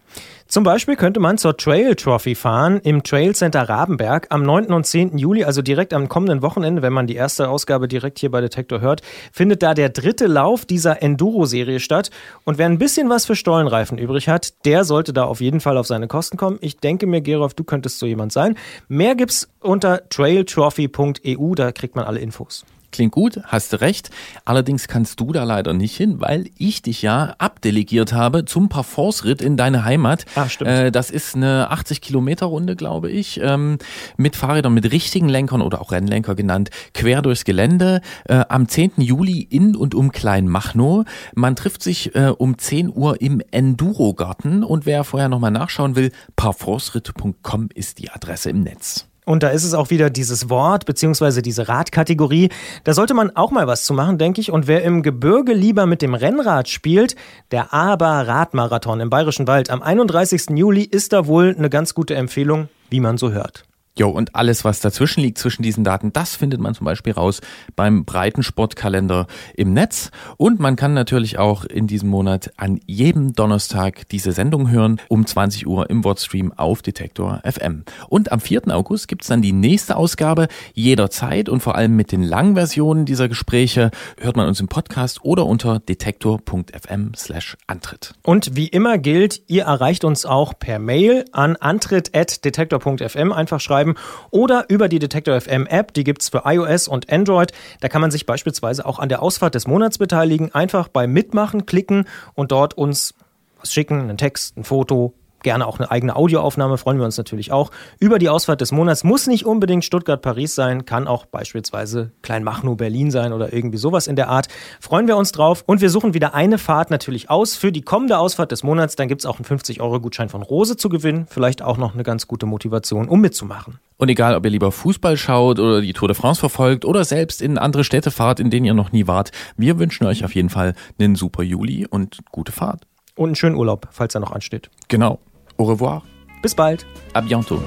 Zum Beispiel könnte man zur Trail Trophy fahren im Trail Center Rabenberg am 9. und 10. Juli, also direkt am kommenden Wochenende, wenn man die erste Ausgabe direkt hier bei Detektor hört, findet da der dritte Lauf dieser Enduro-Serie statt. Und wer ein bisschen was für Stollenreifen übrig hat, der sollte da auf jeden Fall auf seine Kosten kommen. Ich denke mir, Gerolf, du könntest so jemand sein. Mehr gibt's unter trailtrophy.eu, da kriegt man alle Infos. Klingt gut, hast du recht. Allerdings kannst du da leider nicht hin, weil ich dich ja abdelegiert habe zum Parforce-Ritt in deine Heimat. Ah, stimmt. Äh, das ist eine 80 Kilometer Runde, glaube ich, ähm, mit Fahrrädern, mit richtigen Lenkern oder auch Rennlenker genannt, quer durchs Gelände. Äh, am 10. Juli in und um Kleinmachnow. Man trifft sich äh, um 10 Uhr im Enduro-Garten und wer vorher nochmal nachschauen will, parforceritte.com ist die Adresse im Netz. Und da ist es auch wieder dieses Wort beziehungsweise diese Radkategorie. Da sollte man auch mal was zu machen, denke ich. Und wer im Gebirge lieber mit dem Rennrad spielt, der Aber Radmarathon im Bayerischen Wald am 31. Juli ist da wohl eine ganz gute Empfehlung, wie man so hört. Jo, und alles, was dazwischen liegt zwischen diesen Daten, das findet man zum Beispiel raus beim Breitensportkalender im Netz. Und man kann natürlich auch in diesem Monat an jedem Donnerstag diese Sendung hören, um 20 Uhr im Wordstream auf Detektor FM. Und am 4. August gibt's dann die nächste Ausgabe jederzeit und vor allem mit den langen Versionen dieser Gespräche hört man uns im Podcast oder unter detektor.fm slash Antritt. Und wie immer gilt, ihr erreicht uns auch per Mail an antritt.detektor.fm einfach schreiben oder über die Detektor FM App, die gibt's für iOS und Android. Da kann man sich beispielsweise auch an der Ausfahrt des Monats beteiligen. Einfach bei Mitmachen klicken und dort uns was schicken, einen Text, ein Foto, gerne auch eine eigene Audioaufnahme, freuen wir uns natürlich auch. Über die Ausfahrt des Monats muss nicht unbedingt Stuttgart-Paris sein, kann auch beispielsweise Kleinmachnow Berlin sein oder irgendwie sowas in der Art. Freuen wir uns drauf und wir suchen wieder eine Fahrt natürlich aus für die kommende Ausfahrt des Monats. Dann gibt's auch einen 50-Euro-Gutschein von Rose zu gewinnen. Vielleicht auch noch eine ganz gute Motivation, um mitzumachen. Und egal, ob ihr lieber Fußball schaut oder die Tour de France verfolgt oder selbst in andere Städte fahrt, in denen ihr noch nie wart, wir wünschen euch auf jeden Fall einen super Juli und gute Fahrt. Und einen schönen Urlaub, falls er noch ansteht. Genau. Au revoir. Bis bald. À bientôt.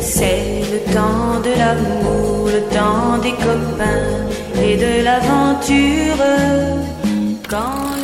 C'est le temps de l'amour, le temps des copains et de l'aventure. Quand